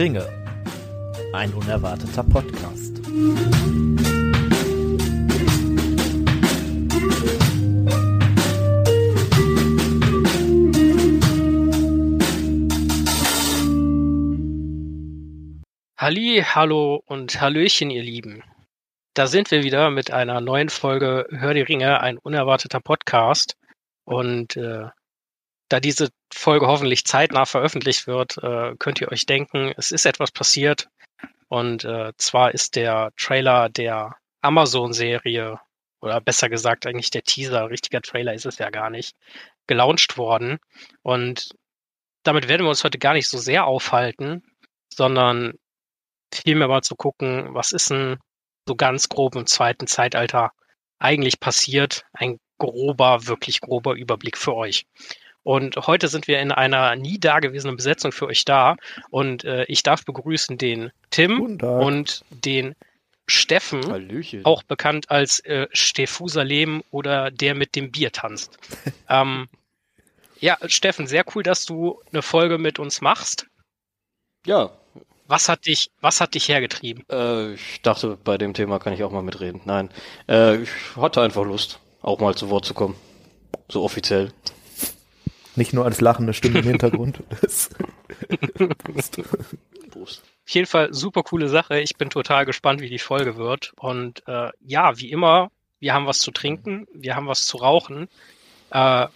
Ringe. Ein unerwarteter Podcast. Halli, hallo und Hallöchen, ihr Lieben. Da sind wir wieder mit einer neuen Folge Hör die Ringe, ein unerwarteter Podcast. Und äh, da diese Folge hoffentlich zeitnah veröffentlicht wird, äh, könnt ihr euch denken, es ist etwas passiert. Und äh, zwar ist der Trailer der Amazon-Serie, oder besser gesagt eigentlich der Teaser, richtiger Trailer ist es ja gar nicht, gelauncht worden. Und damit werden wir uns heute gar nicht so sehr aufhalten, sondern vielmehr mal zu gucken, was ist denn so ganz grob im zweiten Zeitalter eigentlich passiert. Ein grober, wirklich grober Überblick für euch. Und heute sind wir in einer nie dagewesenen Besetzung für euch da. Und äh, ich darf begrüßen den Tim und den Steffen, Hallöchen. auch bekannt als äh, Stefusalem oder der mit dem Bier tanzt. ähm, ja, Steffen, sehr cool, dass du eine Folge mit uns machst. Ja. Was hat dich, was hat dich hergetrieben? Äh, ich dachte, bei dem Thema kann ich auch mal mitreden. Nein, äh, ich hatte einfach Lust, auch mal zu Wort zu kommen. So offiziell. Nicht nur als lachende Stimme im Hintergrund. Prost. Auf jeden Fall super coole Sache. Ich bin total gespannt, wie die Folge wird. Und äh, ja, wie immer, wir haben was zu trinken, wir haben was zu rauchen. Äh,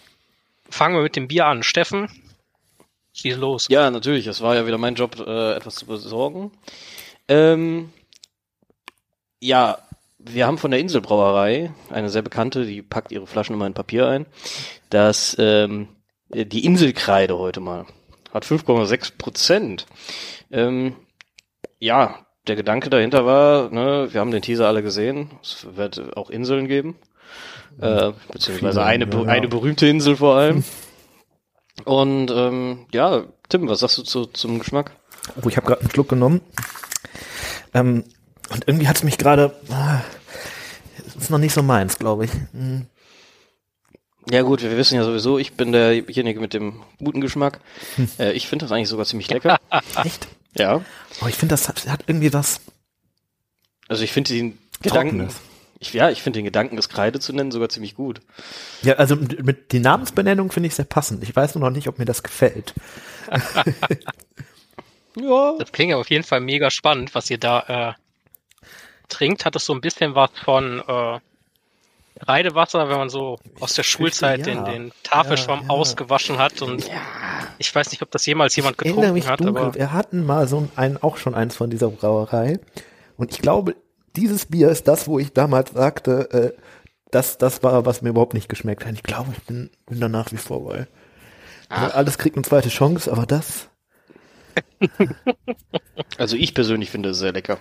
fangen wir mit dem Bier an. Steffen, schieß los. Ja, natürlich. Es war ja wieder mein Job, äh, etwas zu besorgen. Ähm, ja, wir haben von der Inselbrauerei, eine sehr bekannte, die packt ihre Flaschen immer in Papier ein, dass ähm, die Inselkreide heute mal hat 5,6 Prozent. Ähm, ja, der Gedanke dahinter war, ne, wir haben den Teaser alle gesehen, es wird auch Inseln geben, äh, beziehungsweise Viele, eine, ja, ja. eine berühmte Insel vor allem. Und ähm, ja, Tim, was sagst du zu, zum Geschmack? Oh, ich habe gerade einen Schluck genommen. Ähm, und irgendwie hat es mich gerade. Ah, ist noch nicht so meins, glaube ich. Hm. Ja gut, wir wissen ja sowieso, ich bin derjenige mit dem guten Geschmack. Äh, ich finde das eigentlich sogar ziemlich lecker. Echt? ja. Oh, ich finde, das hat, hat irgendwie was. Also ich finde den Gedanken, Trockenes. ich, ja, ich finde den Gedanken, es Kreide zu nennen, sogar ziemlich gut. Ja, also mit mit die Namensbenennung finde ich sehr passend. Ich weiß nur noch nicht, ob mir das gefällt. Ja. Das klingt auf jeden Fall mega spannend, was ihr da äh, trinkt. Hat es so ein bisschen was von äh, Reidewasser, wenn man so aus der Schulzeit ja. den, den Tafelschwamm Ja, ja. ausgewaschen hat. Und ich weiß nicht, ob das jemals jemand Ich getrunken mich hat, dunkel. aber Wir hatten mal so ein, auch schon eins von dieser Brauerei. Und ich glaube, dieses Bier ist das, wo ich damals sagte, äh, das, das war, was mir überhaupt nicht geschmeckt hat. Ich glaube, ich bin, bin da nach wie vor bei. Also alles kriegt eine zweite Chance, aber das. Also ich persönlich finde es sehr lecker.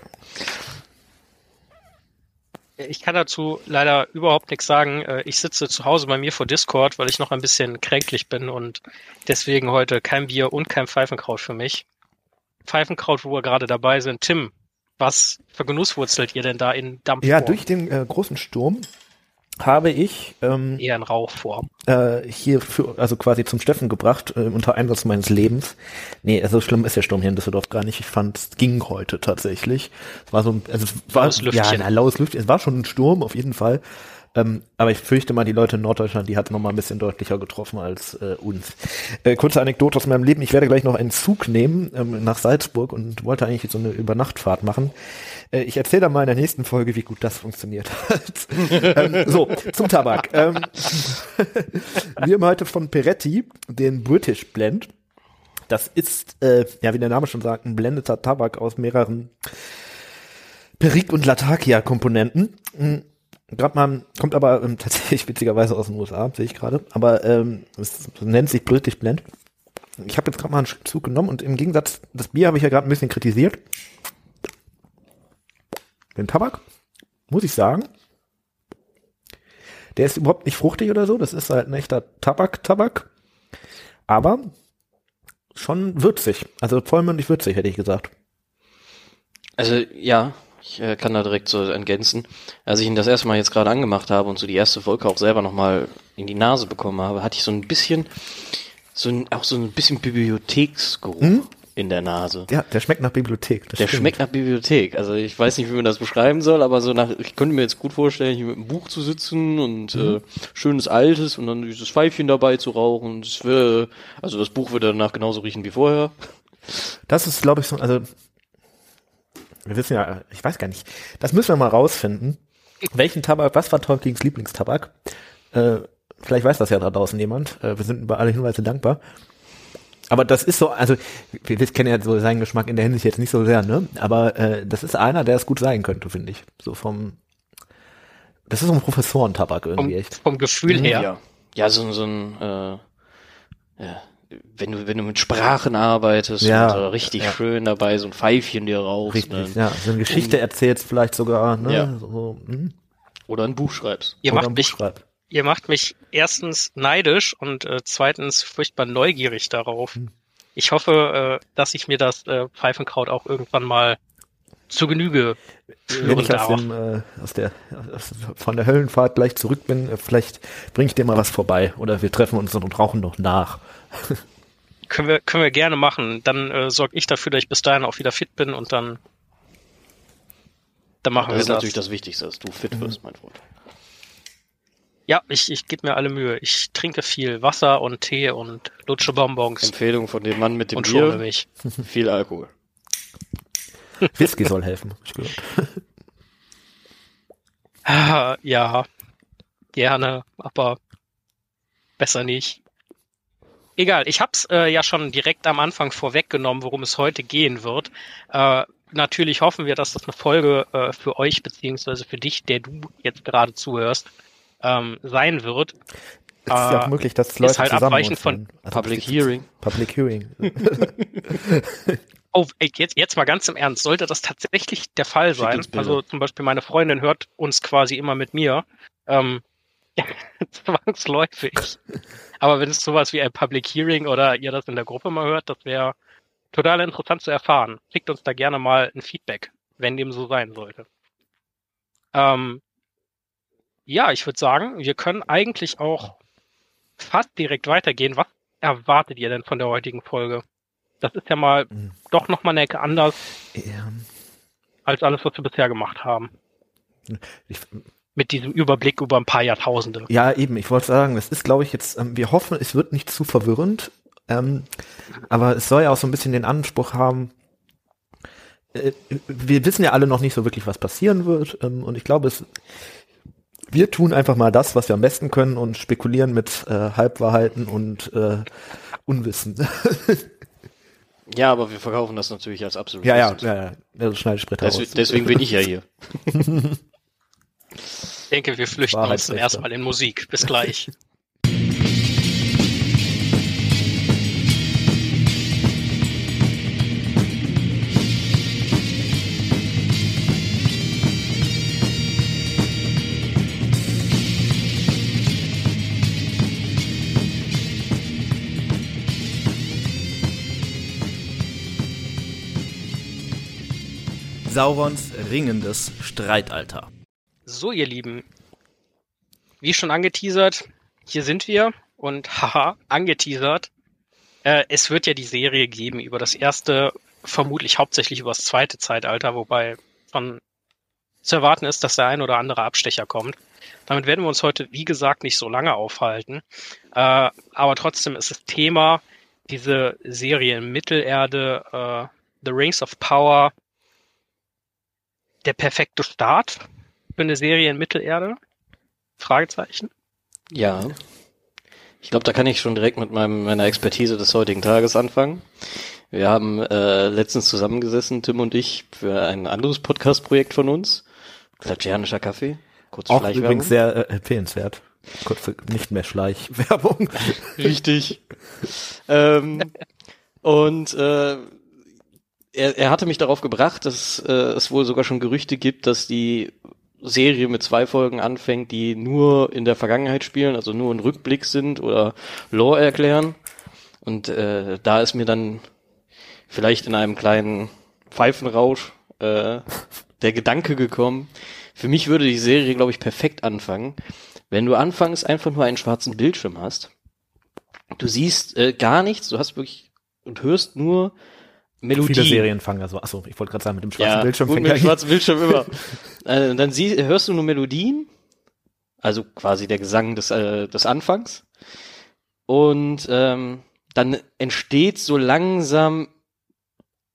Ich kann dazu leider überhaupt nichts sagen. Äh, Ich sitze zu Hause bei mir vor Discord, weil ich noch ein bisschen kränklich bin und deswegen heute kein Bier und kein Pfeifenkraut für mich. Pfeifenkraut, wo wir gerade dabei sind. Tim, was vergenusswurzelt ihr denn da in Dampf? Ja, durch den äh, großen Sturm habe ich ähm, eher in Rauchform. äh, hier für, also quasi zum Steffen gebracht, äh, unter Einsatz meines Lebens. Nee, so schlimm ist der Sturm hier in Düsseldorf gar nicht. Ich fand, es ging heute tatsächlich. Es war so ein, also es war, ja, na, laues Lüftchen. Es war schon ein Sturm, auf jeden Fall. Ähm, aber ich fürchte mal, die Leute in Norddeutschland, die hat noch mal ein bisschen deutlicher getroffen als äh, uns. Äh, kurze Anekdote aus meinem Leben. Ich werde gleich noch einen Zug nehmen ähm, nach Salzburg und wollte eigentlich so eine Übernachtfahrt machen. Äh, ich erzähle dann mal in der nächsten Folge, wie gut das funktioniert hat. ähm, so, zum Tabak. Ähm, wir haben heute von Peretti den British Blend. Das ist, äh, ja, wie der Name schon sagt, ein blendeter Tabak aus mehreren Perique- und Latakia-Komponenten. Mhm. Gerade mal, kommt aber ähm, tatsächlich witzigerweise aus den USA, sehe ich gerade. Aber ähm, es nennt sich British Blend. Ich habe jetzt gerade mal einen Zug genommen und im Gegensatz, das Bier habe ich ja gerade ein bisschen kritisiert. Den Tabak, muss ich sagen, der ist überhaupt nicht fruchtig oder so. Das ist halt ein echter Tabak-Tabak. Aber schon würzig. Also vollmündig würzig, hätte ich gesagt. Also ja, ich äh, kann da direkt so ergänzen. Als ich ihn das erste Mal jetzt gerade angemacht habe und so die erste Wolke auch selber nochmal in die Nase bekommen habe, hatte ich so ein bisschen, so ein, auch so ein bisschen Bibliotheksgeruch. Hm? In der Nase. Ja, der schmeckt nach Bibliothek. der stimmt. schmeckt nach Bibliothek. Also ich weiß nicht, wie man das beschreiben soll, aber so nach, ich könnte mir jetzt gut vorstellen, hier mit einem Buch zu sitzen und mhm. äh, schönes Altes und dann dieses Pfeifchen dabei zu rauchen. Das wär, also das Buch würde danach genauso riechen wie vorher. Das ist, glaube ich, so, also wir wissen ja, ich weiß gar nicht, das müssen wir mal rausfinden. Welchen Tabak, was war Tolkiens Lieblingstabak? Äh, vielleicht weiß das ja da draußen jemand. Äh, wir sind über alle Hinweise dankbar. Aber das ist so, also wir, wir kennen ja so seinen Geschmack in der Hinsicht jetzt nicht so sehr, ne? Aber äh, das ist einer, der es gut sein könnte, finde ich. So vom Das ist so ein Professorentabak irgendwie vom, echt. Vom Gefühl her. Ja, ja so, so ein äh, ja, wenn du, wenn du mit Sprachen arbeitest ja, und, äh, richtig ja. schön dabei so ein Pfeifchen dir rauchst. Richtig, ne? ja. So eine Geschichte um, erzählst vielleicht sogar, ne? Ja. So, hm. Oder ein Buch schreibst. Ihr Oder macht mich, schreibst. Ihr macht mich erstens neidisch und äh, zweitens furchtbar neugierig darauf. Hm. Ich hoffe, äh, dass ich mir das äh, Pfeifenkraut auch irgendwann mal zu Genüge Wenn ich aus, dem, äh, aus der aus, von der Höllenfahrt gleich zurück bin, äh, vielleicht bringe ich dir mal was vorbei oder wir treffen uns und rauchen noch nach. können wir können wir gerne machen. Dann äh, sorge ich dafür, dass ich bis dahin auch wieder fit bin und dann dann machen das wir das. ist natürlich das Wichtigste, dass du fit wirst, mhm. mein Freund. Ja, ich, ich gebe mir alle Mühe. Ich trinke viel Wasser und Tee und lutsche Bonbons. Empfehlung von dem Mann mit dem und Bier. mich. Viel Alkohol. Whisky soll helfen, ich gehört. Ah, ja, gerne, aber besser nicht. Egal, ich hab's äh, ja schon direkt am Anfang vorweggenommen, worum es heute gehen wird. Äh, natürlich hoffen wir, dass das eine Folge äh, für euch beziehungsweise für dich, der du jetzt gerade zuhörst, ähm, sein wird. Es ist ja auch äh, möglich, dass Leute ist halt abweichend von also Public Hearing. Public Hearing. Oh, ey, jetzt, jetzt mal ganz im Ernst, sollte das tatsächlich der Fall sein, also zum Beispiel meine Freundin hört uns quasi immer mit mir, ähm, zwangsläufig. Aber wenn es sowas wie ein Public Hearing oder ihr das in der Gruppe mal hört, das wäre total interessant zu erfahren. Schickt uns da gerne mal ein Feedback, wenn dem so sein sollte. Ähm, ja, ich würde sagen, wir können eigentlich auch fast direkt weitergehen. Was erwartet ihr denn von der heutigen Folge? Das ist ja mal mhm. doch noch mal eine Ecke anders ja. als alles, was wir bisher gemacht haben. Ich, mit diesem Überblick über ein paar Jahrtausende. Ja, eben. Ich wollte sagen, das ist, glaube ich, jetzt, ähm, wir hoffen, es wird nicht zu verwirrend, ähm, aber es soll ja auch so ein bisschen den Anspruch haben, äh, wir wissen ja alle noch nicht so wirklich, was passieren wird, ähm, und ich glaube, es, wir tun einfach mal das, was wir am besten können und spekulieren mit äh, Halbwahrheiten und äh, Unwissen. Ja, aber wir verkaufen das natürlich als absolut. Ja, ja, ja, ja. Also schneide ich Des, aus. Deswegen bin ich ja hier. ich denke, wir flüchten uns erstmal in Musik. Bis gleich. Saurons ringendes Streitalter. So, ihr Lieben, wie schon angeteasert, hier sind wir und haha, angeteasert. Äh, es wird ja die Serie geben über das erste, vermutlich hauptsächlich über das zweite Zeitalter, wobei von zu erwarten ist, dass der ein oder andere Abstecher kommt. Damit werden wir uns heute, wie gesagt, nicht so lange aufhalten. Äh, aber trotzdem ist das Thema diese Serie in Mittelerde, äh, The Rings of Power, der perfekte Start für eine Serie in Mittelerde? Fragezeichen. Ja. Ich glaube, da kann ich schon direkt mit meinem, meiner Expertise des heutigen Tages anfangen. Wir haben äh, letztens zusammengesessen, Tim und ich, für ein anderes Podcast-Projekt von uns. Klatschianischer Kaffee. Kurz Auch übrigens sehr äh, empfehlenswert. Kurze, nicht mehr Schleichwerbung. Richtig. ähm, und äh, er, er hatte mich darauf gebracht, dass äh, es wohl sogar schon Gerüchte gibt, dass die Serie mit zwei Folgen anfängt, die nur in der Vergangenheit spielen, also nur ein Rückblick sind oder Lore erklären. Und äh, da ist mir dann vielleicht in einem kleinen Pfeifenrausch äh, der Gedanke gekommen, für mich würde die Serie, glaube ich, perfekt anfangen, wenn du anfangs einfach nur einen schwarzen Bildschirm hast. Du siehst äh, gar nichts, du hast wirklich und hörst nur Melodie. Viele Serien fangen ja so. Achso, ich wollte gerade sagen, mit dem schwarzen Bildschirm gut, mit ja dem schwarzen Bildschirm immer. äh, dann sie, hörst du nur Melodien, also quasi der Gesang des, äh, des Anfangs. Und ähm, dann entsteht so langsam,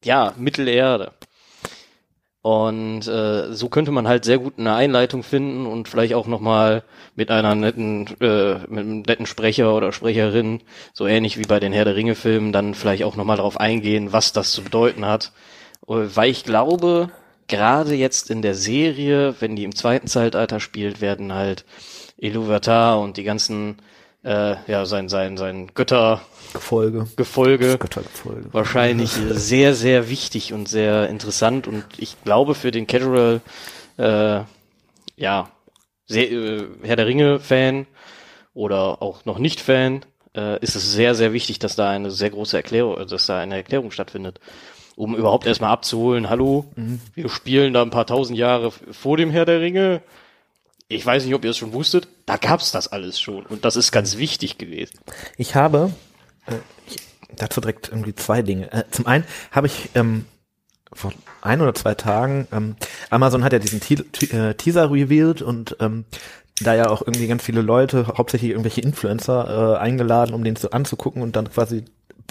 ja, Mittelerde. Und äh, so könnte man halt sehr gut eine Einleitung finden und vielleicht auch nochmal mit einer netten, äh, mit einem netten Sprecher oder Sprecherin, so ähnlich wie bei den Herr der Ringe-Filmen, dann vielleicht auch nochmal darauf eingehen, was das zu bedeuten hat. Weil ich glaube, gerade jetzt in der Serie, wenn die im zweiten Zeitalter spielt, werden halt Iluvatar und die ganzen, äh, ja, sein, sein, sein Göttergefolge Gefolge. Göttergefolge. wahrscheinlich sehr, sehr wichtig und sehr interessant und ich glaube für den Casual, äh, ja, sehr, äh, Herr der Ringe-Fan oder auch noch nicht Fan, äh, ist es sehr, sehr wichtig, dass da eine sehr große Erklärung, dass da eine Erklärung stattfindet. Um überhaupt erstmal abzuholen, hallo, wir spielen da ein paar tausend Jahre vor dem Herr der Ringe. Ich weiß nicht, ob ihr es schon wusstet, da gab's das alles schon und das ist ganz wichtig gewesen. Ich habe äh, ich, dazu direkt irgendwie zwei Dinge. Äh, zum einen habe ich ähm, vor ein oder zwei Tagen, ähm, Amazon hat ja diesen Te Te äh, Teaser revealed und ähm, da ja auch irgendwie ganz viele Leute, hauptsächlich irgendwelche Influencer, äh, eingeladen, um den zu anzugucken und dann quasi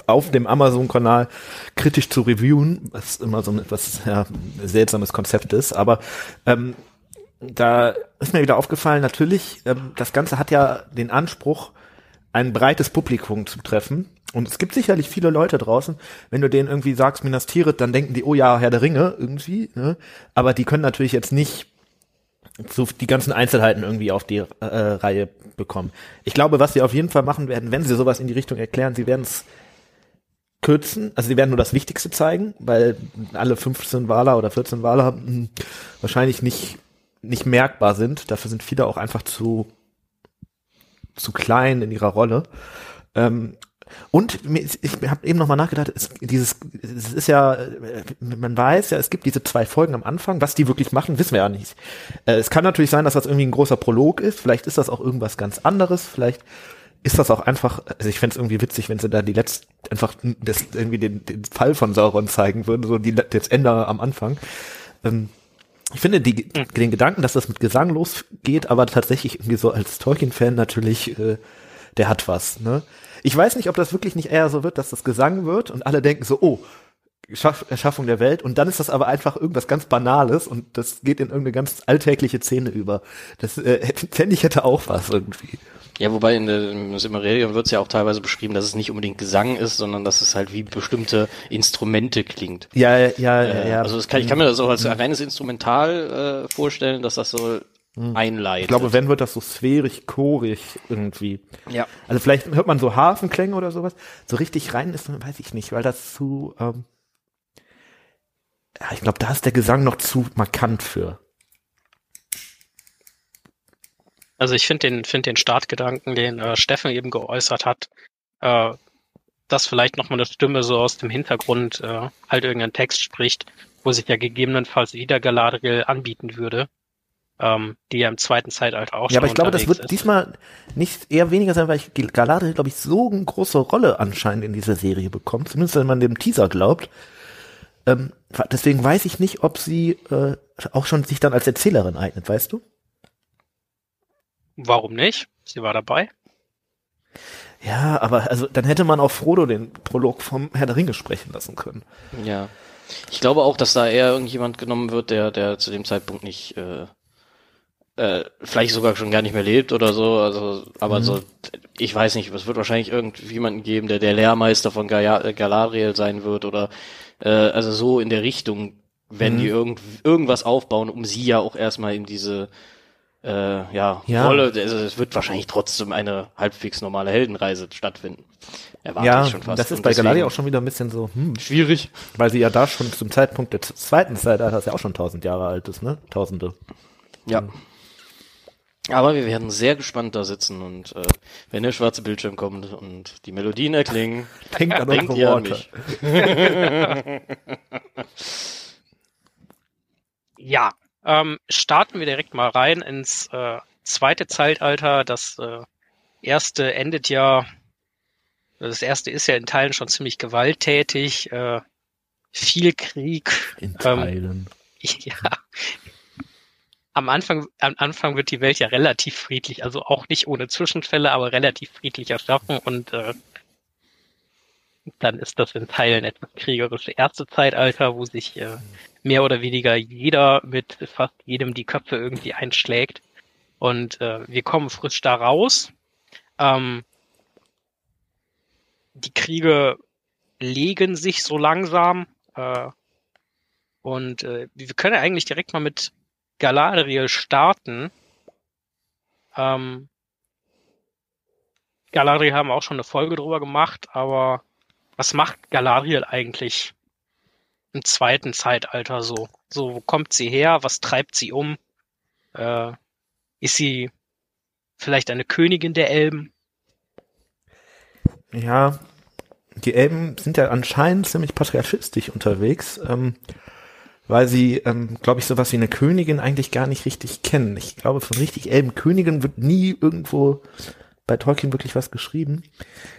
auf dem Amazon-Kanal kritisch zu reviewen, was immer so ein etwas ja, seltsames Konzept ist, aber ähm, da ist mir wieder aufgefallen, natürlich, ähm, das Ganze hat ja den Anspruch, ein breites Publikum zu treffen. Und es gibt sicherlich viele Leute draußen, wenn du denen irgendwie sagst, Minas Tirith, dann denken die, oh ja, Herr der Ringe irgendwie, ne? aber die können natürlich jetzt nicht so die ganzen Einzelheiten irgendwie auf die äh, Reihe bekommen. Ich glaube, was sie auf jeden Fall machen werden, wenn sie sowas in die Richtung erklären, sie werden es kürzen, also sie werden nur das Wichtigste zeigen, weil alle 15 Wahler oder 14 Wahler mh, wahrscheinlich nicht nicht merkbar sind. Dafür sind viele auch einfach zu zu klein in ihrer Rolle. Ähm, und ich habe eben noch mal nachgedacht, es, dieses, es ist ja, äh, man weiß ja, es gibt diese zwei Folgen am Anfang, was die wirklich machen, wissen wir ja nicht. Äh, es kann natürlich sein, dass das irgendwie ein großer Prolog ist, vielleicht ist das auch irgendwas ganz anderes, vielleicht ist das auch einfach, also ich fänd's irgendwie witzig, wenn sie da die letzte, einfach das, irgendwie den, den Fall von Sauron zeigen würden, so die, das Ende am Anfang. Ähm, ich finde die, den Gedanken, dass das mit Gesang losgeht, aber tatsächlich irgendwie so als Tolkien-Fan natürlich, äh, der hat was. Ne? Ich weiß nicht, ob das wirklich nicht eher so wird, dass das Gesang wird und alle denken so, oh, Schaff, Erschaffung der Welt und dann ist das aber einfach irgendwas ganz Banales und das geht in irgendeine ganz alltägliche Szene über. Das äh, hätte- fände ich hätte auch was irgendwie. Ja, wobei in der im Silmarillion wird es ja auch teilweise beschrieben, dass es nicht unbedingt Gesang ist, sondern dass es halt wie bestimmte Instrumente klingt. Ja, ja, ja, Äh, ja. Also das kann, ich kann mir das auch als reines Instrumental äh, vorstellen, dass das so einleitet. ich glaube, wenn wird das so sphärisch, chorig irgendwie. ja. Also vielleicht hört man so Hafenklänge oder sowas. So richtig rein ist, weiß ich nicht, weil das zu, ähm, ja, ich glaube, da ist der Gesang noch zu markant für. Also ich finde den, find den Startgedanken, den äh, Steffen eben geäußert hat, äh, dass vielleicht nochmal eine Stimme so aus dem Hintergrund äh, halt irgendeinen Text spricht, wo sich ja gegebenenfalls wieder Galadriel anbieten würde, ähm, die ja im zweiten Zeitalter auch Ja, aber ich glaube, das wird ist. diesmal nicht eher weniger sein, weil ich Galadriel, glaube ich, so eine große Rolle anscheinend in dieser Serie bekommt, zumindest wenn man dem Teaser glaubt. Ähm, deswegen weiß ich nicht, ob sie äh, auch schon sich dann als Erzählerin eignet, weißt du? Warum nicht? Sie war dabei. Ja, aber also dann hätte man auch Frodo den Prolog vom Herr der Ringe sprechen lassen können. Ja. Ich glaube auch, dass da eher irgendjemand genommen wird, der, der zu dem Zeitpunkt nicht, äh, äh, vielleicht sogar schon gar nicht mehr lebt oder so. Also, aber so, ich weiß nicht, es wird wahrscheinlich irgendjemanden geben, der der Lehrmeister von Gaia- Galadriel sein wird oder äh, also so in der Richtung, wenn die irgend, irgendwas aufbauen, um sie ja auch erstmal in diese äh, ja, Ja. Rolle, also es wird wahrscheinlich trotzdem eine halbwegs normale Heldenreise stattfinden. Erwarte ja, ich schon fast. das ist bei Galadriel deswegen- auch schon wieder ein bisschen so, hm, schwierig. weil sie ja da schon zum Zeitpunkt des zweiten Zeitalters ja auch schon tausend Jahre alt ist, ne? Tausende. Ja. Aber wir werden sehr gespannt da sitzen und äh, wenn der schwarze Bildschirm kommt und die Melodien erklingen, Denkt an denkt ihr an mich. Ja, ähm, starten wir direkt mal rein ins äh, zweite Zeitalter. Das äh, erste endet ja, das erste ist ja in Teilen schon ziemlich gewalttätig. Äh, viel Krieg. In Ähm, Teilen. Ja. Am Anfang, am Anfang wird die Welt ja relativ friedlich, also auch nicht ohne Zwischenfälle, aber relativ friedlich erschaffen und äh, dann ist das in Teilen etwas kriegerische erste Zeitalter, wo sich äh, mehr oder weniger jeder mit fast jedem die Köpfe irgendwie einschlägt. Und äh, wir kommen frisch da raus. Ähm, die Kriege legen sich so langsam. Äh, und äh, wir können eigentlich direkt mal mit Galadriel starten. Ähm, Galadriel haben auch schon eine Folge drüber gemacht, aber was macht Galadriel eigentlich im zweiten Zeitalter so? So, wo kommt sie her? Was treibt sie um? Äh, ist sie vielleicht eine Königin der Elben? Ja, die Elben sind ja anscheinend ziemlich patriarchistisch unterwegs, ähm, weil sie, ähm, glaube ich, sowas wie eine Königin eigentlich gar nicht richtig kennen. Ich glaube, von richtig Elbenkönigin wird nie irgendwo bei Tolkien wirklich was geschrieben.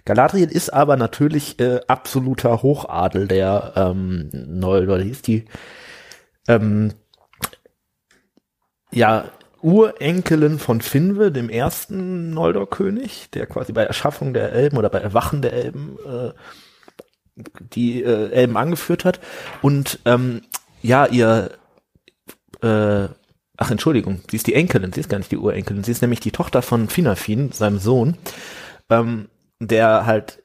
Galadriel ist aber natürlich äh, absoluter Hochadel der ähm, Noldor. Die ist die ähm, ja Urenkelin von Finwe, dem ersten Noldor-König, der quasi bei Erschaffung der Elben oder bei Erwachen der Elben äh, die äh, Elben angeführt hat. Und ähm, ja, ihr äh, Ach, Entschuldigung, sie ist die Enkelin, sie ist gar nicht die Urenkelin, sie ist nämlich die Tochter von Finafin, seinem Sohn, ähm, der halt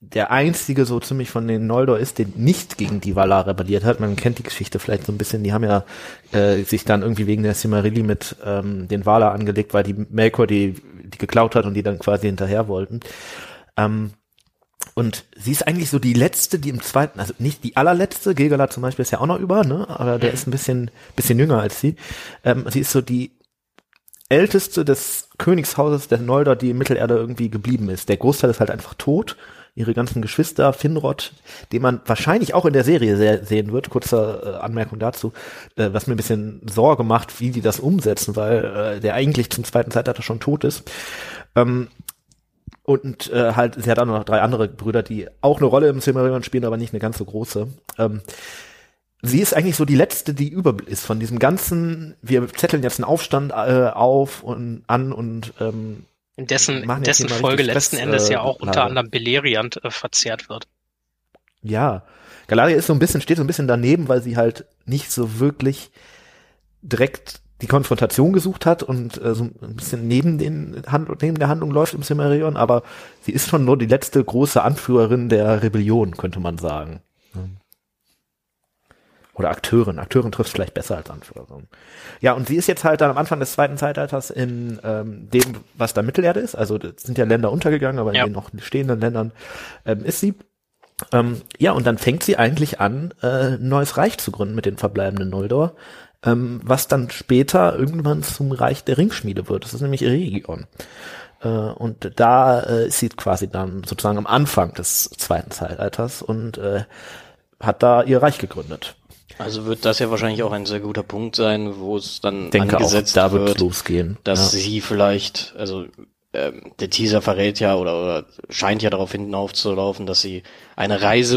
der einzige so ziemlich von den Noldor ist, der nicht gegen die Valar rebelliert hat. Man kennt die Geschichte vielleicht so ein bisschen. Die haben ja äh, sich dann irgendwie wegen der Silmarilli mit ähm, den Valar angelegt, weil die Melkor die, die geklaut hat und die dann quasi hinterher wollten. Ähm, und sie ist eigentlich so die letzte, die im zweiten, also nicht die allerletzte, Gilgalad zum Beispiel ist ja auch noch über, ne? Aber der ist ein bisschen, bisschen jünger als sie. Ähm, sie ist so die älteste des Königshauses der Noldor, die in Mittelerde irgendwie geblieben ist. Der Großteil ist halt einfach tot. Ihre ganzen Geschwister, Finrod, den man wahrscheinlich auch in der Serie se sehen wird, kurze äh, Anmerkung dazu, äh, was mir ein bisschen Sorge macht, wie die das umsetzen, weil äh, der eigentlich zum zweiten Zeitalter schon tot ist. Ähm, und äh, halt, sie hat auch noch drei andere Brüder, die auch eine Rolle im Silmarillion spielen, aber nicht eine ganz so große. Ähm, sie ist eigentlich so die letzte, die über ist von diesem ganzen, wir zetteln jetzt einen Aufstand äh, auf und an und ähm, In dessen, in dessen Folge letzten Stress, Endes äh, ja auch unter Lage. anderem Beleriand äh, verzehrt wird. ja, Galadriel ist so ein bisschen, steht so ein bisschen daneben, weil sie halt nicht so wirklich direkt die Konfrontation gesucht hat und äh, so ein bisschen neben den Hand neben der Handlung läuft im Silmarillion, aber sie ist schon nur die letzte große Anführerin der Rebellion, könnte man sagen. Oder Akteurin. Akteurin trifft vielleicht besser als Anführerin. Ja, und sie ist jetzt halt dann am Anfang des zweiten Zeitalters in ähm, dem, was da Mittelerde ist. Also sind ja Länder untergegangen, aber in Ja. den noch stehenden Ländern ähm, ist sie. Ähm, ja, und dann fängt sie eigentlich an, äh, ein neues Reich zu gründen mit den verbleibenden Noldor, ähm, was dann später irgendwann zum Reich der Ringschmiede wird. Das ist nämlich Eregion. Äh, und da äh, ist sie quasi dann sozusagen am Anfang des zweiten Zeitalters und äh, hat da ihr Reich gegründet. Also wird das ja wahrscheinlich auch ein sehr guter Punkt sein, wo es dann denke auch, angesetzt da wird wird, losgehen. dass ja. sie vielleicht, also ähm, der Teaser verrät ja oder, oder scheint ja darauf hinten aufzulaufen, dass sie eine Reise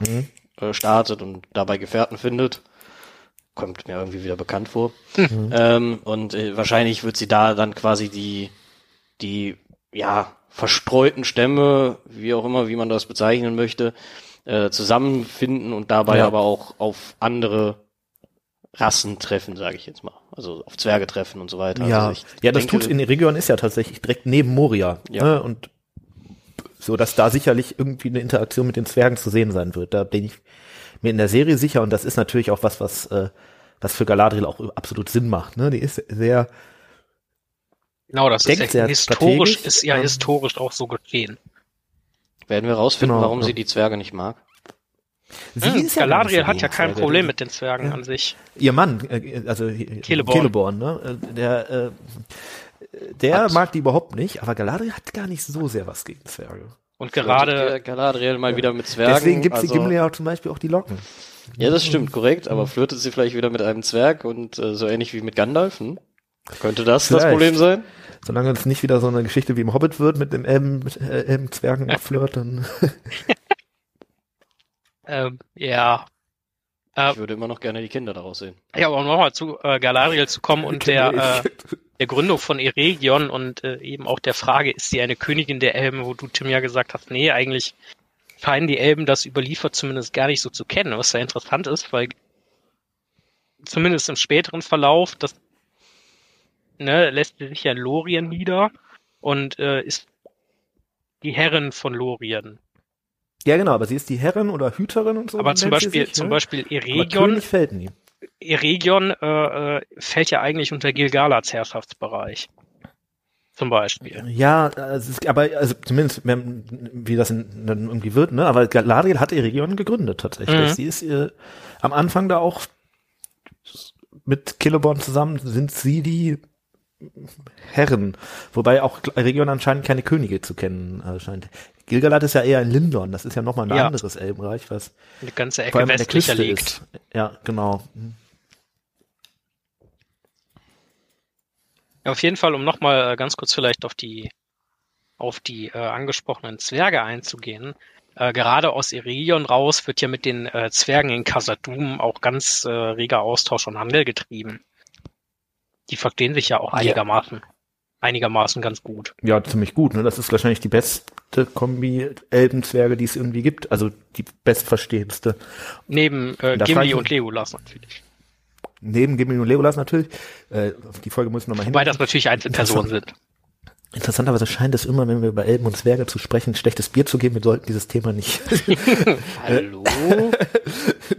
äh, Mhm. äh, startet und dabei Gefährten findet. Kommt mir irgendwie wieder bekannt vor. Mhm. Ähm, und äh, wahrscheinlich wird sie da dann quasi die, die, ja, verstreuten Stämme, wie auch immer, wie man das bezeichnen möchte, äh, zusammenfinden und dabei Ja. aber auch auf andere Rassen treffen, sage ich jetzt mal. Also auf Zwerge treffen und so weiter. Ja, also ja, das denke, tut in Region ist ja tatsächlich direkt neben Moria. Ja. Ne? Und so, dass da sicherlich irgendwie eine Interaktion mit den Zwergen zu sehen sein wird. Da bin ich mir in der Serie sicher und das ist natürlich auch was, was, äh, was für Galadriel auch absolut Sinn macht. Ne? Die ist sehr, Genau, das Denkt ist ja sehr historisch, ist ja ähm, historisch auch so geschehen. Werden wir rausfinden, Genau, warum ja. sie die Zwerge nicht mag? sie Hm, ist ja Galadriel so hat ja kein Zwerge. Problem mit den Zwergen Ja. an sich. Ihr Mann, äh, also Celeborn. Celeborn ne? Äh, Der, äh, der Hat- mag die überhaupt nicht, aber Galadriel hat gar nicht so sehr was gegen Zwerge. Und gerade, Galadriel mal wieder mit Zwergen. Deswegen gibt sie also, Gimli ja zum Beispiel auch die Locken. Ja, das stimmt, korrekt. Aber flirtet sie vielleicht wieder mit einem Zwerg und äh, so ähnlich wie mit Gandalf? Hm? Könnte das das Vielleicht. Problem sein? Solange es nicht wieder so eine Geschichte wie im Hobbit wird mit dem Elben, mit äh, Elben Zwergen abflirt, dann Ähm, ja. Ich würde immer noch gerne die Kinder daraus sehen. Ja, aber um nochmal zu äh, Galadriel zu kommen und der, äh, der Gründung von Eregion und äh, eben auch der Frage, ist sie eine Königin der Elben, wo du Tim ja gesagt hast, nee, eigentlich scheinen die Elben das überliefert zumindest gar nicht so zu kennen, was sehr interessant ist, weil zumindest im späteren Verlauf, das ne, lässt sie sich ja in Lorien nieder und äh, ist die Herrin von Lorien. Ja, genau, aber sie ist die Herrin oder Hüterin und so. Aber zum Beispiel, sich, zum ne? Beispiel Aber Eregion, König fällt nie. Eregion äh, äh, fällt ja eigentlich unter Gilgalads Herrschaftsbereich. Zum Beispiel. Ja, es ist, aber also zumindest wie das in, dann irgendwie wird, ne? Aber Galadriel hat Eregion gegründet tatsächlich. Mhm. Sie ist äh, am Anfang da auch mit Celeborn zusammen sind sie die Herren, wobei auch Eregion anscheinend keine Könige zu kennen äh, scheint. Gilgalad ist ja eher in Lindon, das ist ja nochmal ein Ja. anderes Elbenreich, was Eine ganze vor Ecke allem an der westlicher Küste liegt. ist. Ja, genau. Ja, auf jeden Fall, um nochmal äh, ganz kurz vielleicht auf die auf die äh, angesprochenen Zwerge einzugehen. Äh, gerade aus Eregion raus wird ja mit den äh, Zwergen in Khazad-dûm auch ganz äh, reger Austausch und Handel getrieben. Die verstehen sich ja auch Ja. Einigermaßen, ganz gut. Ja, ziemlich gut, ne? Das ist wahrscheinlich die beste Kombi Elbenzwerge, die es irgendwie gibt, also die bestverstehendste. Neben äh, Gimli und Legolas natürlich. Neben Gimli und Legolas natürlich. Äh, die Folge muss ich nochmal hin. Wobei das natürlich Einzelpersonen sind. Interessanterweise scheint es immer, wenn wir über Elben und Zwerge zu sprechen, schlechtes Bier zu geben. Wir sollten dieses Thema nicht. Hallo?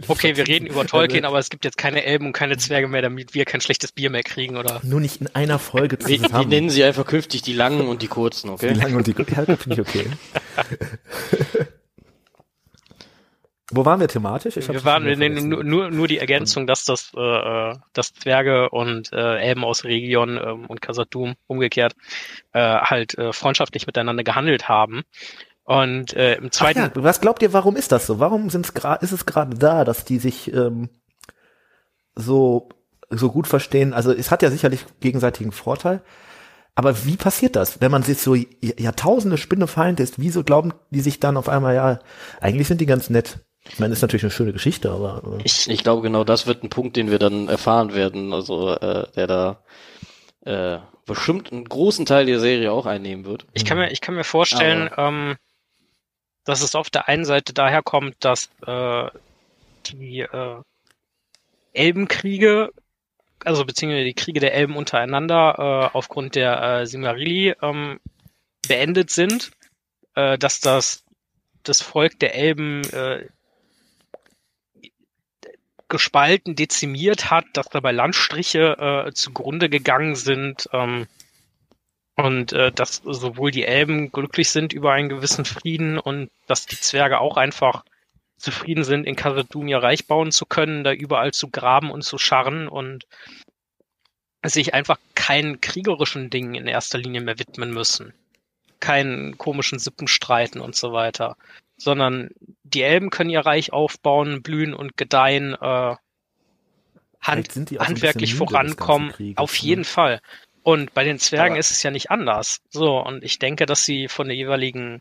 Okay, wir reden über Tolkien, aber es gibt jetzt keine Elben und keine Zwerge mehr, damit wir kein schlechtes Bier mehr kriegen, oder? Nur nicht in einer Folge Wir, wir zusammen. nennen sie einfach künftig die langen und die kurzen, die okay? lange und die Ja, das finde ich okay. Wo waren wir thematisch? Ich Wir waren vergessen. nur, nur, nur die Ergänzung, dass das, äh, dass Zwerge und äh, Elben aus Region ähm, und Khazad-dûm umgekehrt äh, halt äh, freundschaftlich miteinander gehandelt haben. Und äh, im zweiten, ja, was glaubt ihr, warum ist das so? Warum sind's gra- ist es gerade da, dass die sich ähm, so, so gut verstehen? Also es hat ja sicherlich gegenseitigen Vorteil. Aber wie passiert das, wenn man sich so Jahrtausende Spinnefeind ist? Wieso glauben die sich dann auf einmal, ja, eigentlich sind die ganz nett? Ich meine, ist natürlich eine schöne Geschichte, aber äh, ich, Ich glaube, genau das wird ein Punkt, den wir dann erfahren werden, also äh, der da äh, bestimmt einen großen Teil der Serie auch einnehmen wird. ich kann mir, ich kann mir vorstellen, ähm, dass es auf der einen Seite daher kommt, dass äh, die äh, Elbenkriege, also beziehungsweise die Kriege der Elben untereinander äh, aufgrund der äh, Silmarilli ähm, beendet sind, äh, dass das das Volk der Elben äh, gespalten, dezimiert hat, dass dabei Landstriche äh, zugrunde gegangen sind ähm, und äh, dass sowohl die Elben glücklich sind über einen gewissen Frieden und dass die Zwerge auch einfach zufrieden sind, in Khazad-dûm ihr Reich bauen zu können, da überall zu graben und zu scharren und sich einfach keinen kriegerischen Dingen in erster Linie mehr widmen müssen. Keinen komischen Sippenstreiten und so weiter. Sondern die Elben können ihr Reich aufbauen, blühen und gedeihen, äh, Hand, handwerklich vorankommen. auf ne? jeden Fall. Und bei den Zwergen Aber- ist es ja nicht anders. So, und ich denke, dass sie von der jeweiligen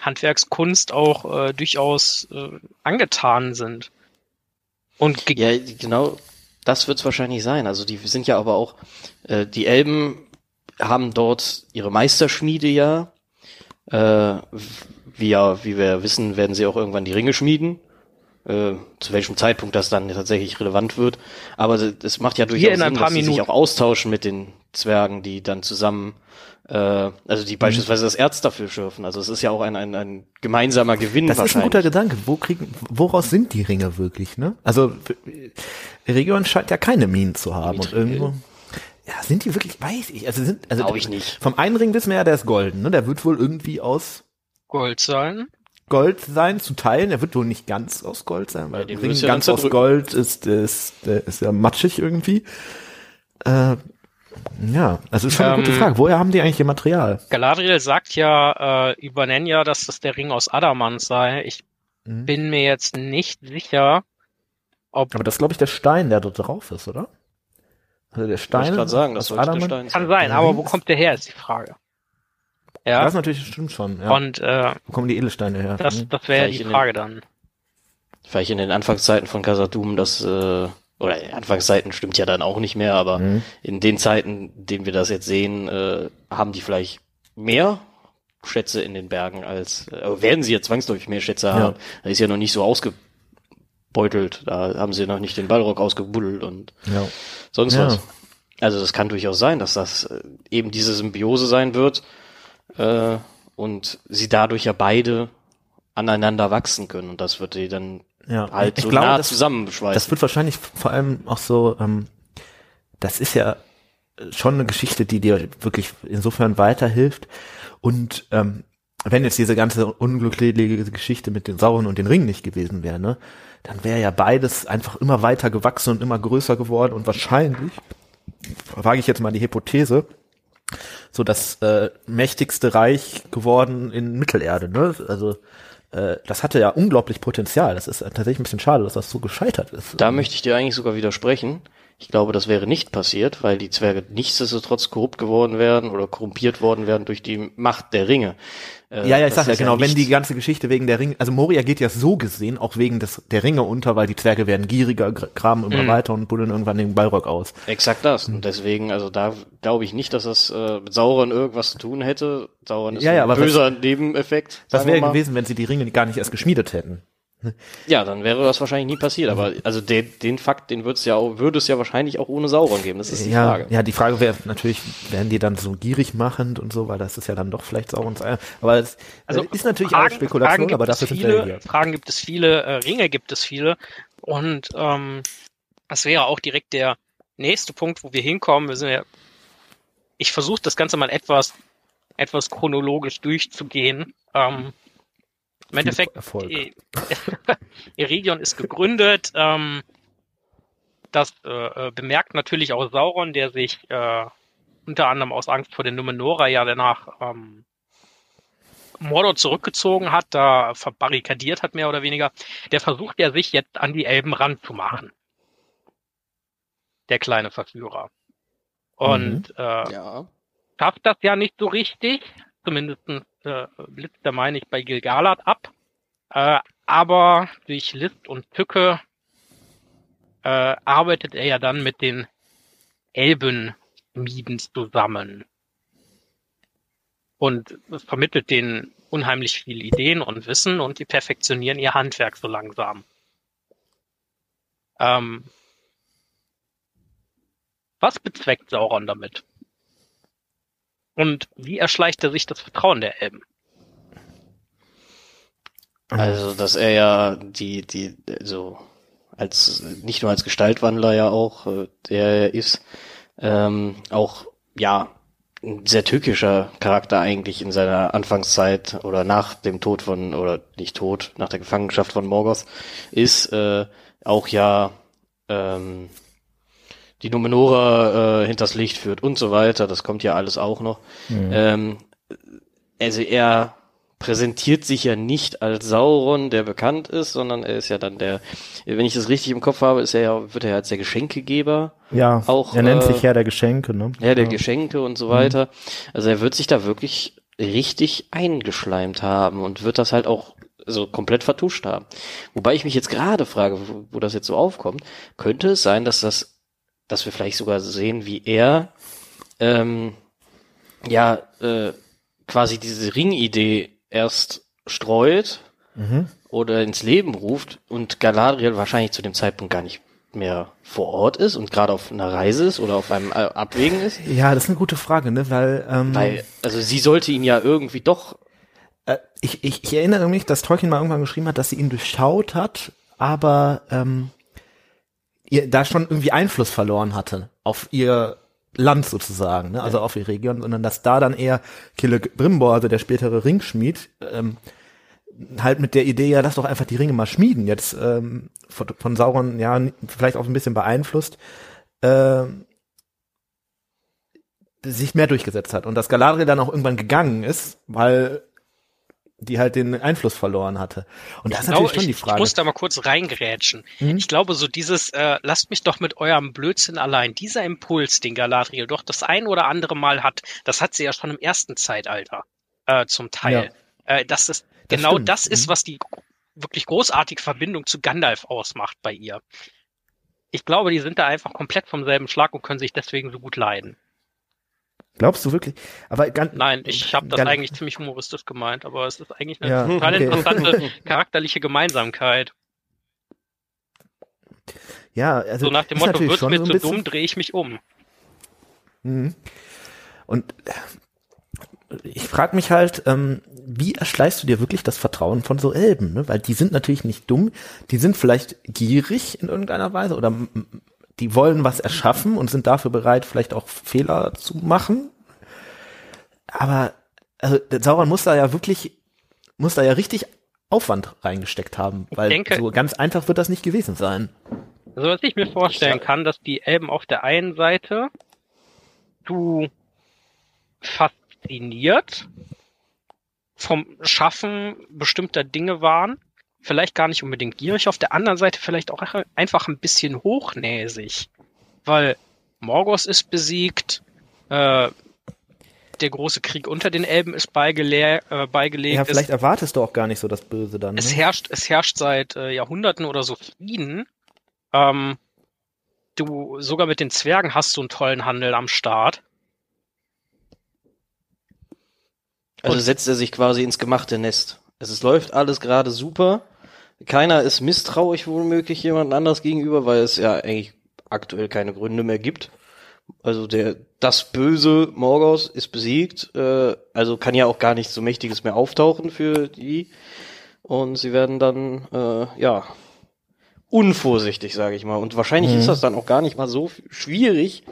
Handwerkskunst auch äh, durchaus äh, angetan sind. Und ge- Ja, genau, das wird es wahrscheinlich sein. Also die sind ja aber auch, äh, die Elben haben dort ihre Meisterschmiede ja. Äh, wie ja, wie wir wissen, werden sie auch irgendwann die Ringe schmieden. Äh, zu welchem Zeitpunkt das dann tatsächlich relevant wird. Aber es macht ja durchaus Sinn, dass sie sich auch austauschen mit den Zwergen, die dann zusammen, äh, also Mhm. die beispielsweise das Erz dafür schürfen. Also es ist ja auch ein, ein, ein gemeinsamer Gewinn Das ist ein guter Gedanke. Wo kriegen, woraus sind die Ringe wirklich, ne? Also, Region scheint ja keine Minen zu haben und irgendwo. Ja, sind die wirklich, weiß ich, also sind, also Glaub ich nicht. Vom einen Ring wissen wir ja, der ist golden, ne? Der wird wohl irgendwie aus Gold sein. Gold sein, zu teilen. Er wird wohl nicht ganz aus Gold sein, weil Ja, Ring ganz aus. Gold ist, ist, der ist ja matschig irgendwie. Äh, ja, also ist schon eine gute Ähm, Frage. Woher haben die eigentlich ihr Material? Galadriel sagt ja äh, über Nenja, dass das der Ring aus Adamant sei. Ich Mhm. bin mir jetzt nicht sicher, ob Aber das ist, glaube ich, der Stein, der dort drauf ist, oder? Also der Stein. ich gerade sagen, das aus sollte der Adamant? Stein kann sein. sein, Der aber wo kommt der her, ist die Frage. Ja, Das natürlich stimmt schon. Ja. und äh, Wo kommen die Edelsteine her? das, Mhm. das wäre ja die in den- Frage dann. vielleicht in den Anfangszeiten von Casadum das, äh, oder in Anfangszeiten stimmt ja dann auch nicht mehr, aber Mhm. in den Zeiten, in denen wir das jetzt sehen, äh, haben die vielleicht mehr Schätze in den Bergen als, äh, werden sie ja zwangsläufig mehr Schätze haben. Da ist ja noch nicht so ausgebeutelt, da haben sie noch nicht den Ballrock ausgebuddelt und Ja. sonst Ja. was. Also das kann durchaus sein, dass das äh, eben diese Symbiose sein wird äh, und sie dadurch ja beide aneinander wachsen können und das wird die dann Ja. halt ich so glaube, nah das, zusammenschweißen. das wird wahrscheinlich vor allem auch so, ähm, das ist ja schon eine Geschichte, die dir wirklich insofern weiterhilft. Und ähm, wenn jetzt diese ganze unglückliche Geschichte mit den Sauren und den Ringen nicht gewesen wäre, ne, dann wäre ja beides einfach immer weiter gewachsen und immer größer geworden und wahrscheinlich, wage ich jetzt mal die Hypothese, so das äh, mächtigste Reich geworden in Mittelerde, ne? Also äh, das hatte ja unglaublich Potenzial. Das ist tatsächlich ein bisschen schade, dass das so gescheitert ist. Da möchte ich dir eigentlich sogar widersprechen. Ich glaube, das wäre nicht passiert, weil die Zwerge nichtsdestotrotz korrupt geworden wären oder korrumpiert worden wären durch die Macht der Ringe. Äh, Ja, ja, ich sag ja genau, wenn nichts- die ganze Geschichte wegen der Ringe, also Moria geht ja so gesehen auch wegen des der Ringe unter, weil die Zwerge werden gieriger, gr- graben immer Mhm. weiter und buddeln irgendwann den Ballrock aus. Exakt das. Mhm. Und deswegen, also da glaube ich nicht, dass das äh, mit Sauron irgendwas zu tun hätte. Sauron ist Ja, ja, ein aber was- böser Nebeneffekt. Was wäre gewesen, wenn sie die Ringe gar nicht erst geschmiedet hätten? Ja, dann wäre das wahrscheinlich nie passiert. Aber also den, den Fakt, den würde es ja auch, würde es ja wahrscheinlich auch ohne Sauron geben. Das ist die ja, Frage. ja, die Frage wäre natürlich, werden die dann so gierig machend und so, weil das ist ja dann doch vielleicht Saurons Eier. Aber es Also ist natürlich Fragen, alles Spekulation, Fragen gibt aber dafür es sind wir viele, hier. Fragen gibt es viele, äh, Ringe gibt es viele. Und ähm, das wäre auch direkt der nächste Punkt, wo wir hinkommen. Wir sind ja, ich versuche das Ganze mal etwas, etwas chronologisch durchzugehen. Ähm, Im Endeffekt, Erfolg. Iridion ist gegründet. Ähm, das äh, äh, bemerkt natürlich auch Sauron, der sich äh, unter anderem aus Angst vor den Numenora ja danach ähm, Mordor zurückgezogen hat, da verbarrikadiert hat, mehr oder weniger, der versucht ja sich jetzt an die Elben ranzumachen. Der kleine Verführer. Und äh, Ja. schafft das ja nicht so richtig. Zumindest äh, blitzt er, meine ich, bei Gilgalad ab. Äh, aber durch List und Tücke äh, arbeitet er ja dann mit den Elbenschmieden zusammen. Und vermittelt denen unheimlich viele Ideen und Wissen und die perfektionieren ihr Handwerk so langsam. Ähm, was bezweckt Sauron damit? Und wie erschleicht er sich das Vertrauen der Elben? Also, dass er ja die, die, so, als, nicht nur als Gestaltwandler ja auch, äh, der er ist, ähm, auch, ja, ein sehr tückischer Charakter eigentlich in seiner Anfangszeit oder nach dem Tod von, oder nicht Tod, nach der Gefangenschaft von Morgoth ist, äh, auch ja, ähm, die Numenora äh, hinters Licht führt und so weiter, das kommt ja alles auch noch. Ähm, also er präsentiert sich ja nicht als Sauron, der bekannt ist, sondern er ist ja dann der, wenn ich das richtig im Kopf habe, ist er ja, wird er ja als der Geschenkegeber, Ja, auch, er nennt äh, sich Herr der Geschenke, ne? ja, der Geschenke und so weiter. Also er wird sich da wirklich richtig eingeschleimt haben und wird das halt auch so komplett vertuscht haben. Wobei ich mich jetzt gerade frage, wo, wo das jetzt so aufkommt, könnte es sein, dass das, dass wir vielleicht sogar sehen, wie er ähm, ja äh, quasi diese Ringidee erst streut Mhm. oder ins Leben ruft und Galadriel wahrscheinlich zu dem Zeitpunkt gar nicht mehr vor Ort ist und gerade auf einer Reise ist oder auf einem äh, Abwägen ist. Ja, das ist eine gute Frage, ne? Weil, ähm, Weil, also sie sollte ihn ja irgendwie doch. äh, ich, ich, ich erinnere mich, dass Tolkien mal irgendwann geschrieben hat, dass sie ihn durchschaut hat, aber ähm, ihr da schon irgendwie Einfluss verloren hatte auf ihr Land sozusagen, ne? also auf die Region, sondern dass da dann eher Celebrimbor, also der spätere Ringschmied, ähm, halt mit der Idee, ja, lass doch einfach die Ringe mal schmieden, jetzt ähm, von, von Sauron, ja, vielleicht auch ein bisschen beeinflusst, ähm, sich mehr durchgesetzt hat und dass Galadriel dann auch irgendwann gegangen ist, weil die halt den Einfluss verloren hatte. Und das ist natürlich schon ich, die ich Frage. muss da mal kurz reingrätschen. Mhm. Ich glaube, so dieses, äh, lasst mich doch mit eurem Blödsinn allein, dieser Impuls, den Galadriel doch das ein oder andere Mal hat, das hat sie ja schon im ersten Zeitalter äh, zum Teil. Äh, dass es Das genau stimmt. das ist, Mhm. was die wirklich großartige Verbindung zu Gandalf ausmacht bei ihr. Ich glaube, die sind da einfach komplett vom selben Schlag und können sich deswegen so gut leiden. Glaubst du wirklich? Aber ganz, Nein, ich habe das eigentlich ziemlich humoristisch gemeint, aber es ist eigentlich eine Ja, total okay. interessante charakterliche Gemeinsamkeit. Ja, also So nach dem Motto, schon mir zu dumm, drehe ich mich um. Mhm. Und äh, ich frage mich halt, ähm, wie erschleichst du dir wirklich das Vertrauen von so Elben? Ne? Weil die sind natürlich nicht dumm, die sind vielleicht gierig in irgendeiner Weise oder die wollen was erschaffen und sind dafür bereit, vielleicht auch Fehler zu machen. Aber also, der Sauron muss da ja wirklich, muss da ja richtig Aufwand reingesteckt haben, weil denke- so ganz einfach wird das nicht gewesen sein. Also was ich mir vorstellen kann, dass die Elben auf der einen Seite zu fasziniert vom Schaffen bestimmter Dinge waren, vielleicht gar nicht unbedingt gierig, auf der anderen Seite vielleicht auch einfach ein bisschen hochnäsig, weil Morgos ist besiegt, äh, der große Krieg unter den Elben ist beigele äh, beigelegt. Ja, es- vielleicht erwartest du auch gar nicht so das Böse dann. es ne? herrscht, es herrscht seit äh, Jahrhunderten oder so Frieden. Ähm, du sogar mit den Zwergen hast du einen tollen Handel am Start. Also Und- setzt er sich quasi ins gemachte Nest. Es ist, läuft alles gerade super. Keiner ist misstrauisch womöglich jemand anders gegenüber, weil es ja eigentlich aktuell keine Gründe mehr gibt. Also der das böse Morgos ist besiegt, äh, also kann ja auch gar nichts so mächtiges mehr auftauchen für die und sie werden dann äh, ja unvorsichtig, sage ich mal. Und wahrscheinlich Mhm. ist das dann auch gar nicht mal so schwierig,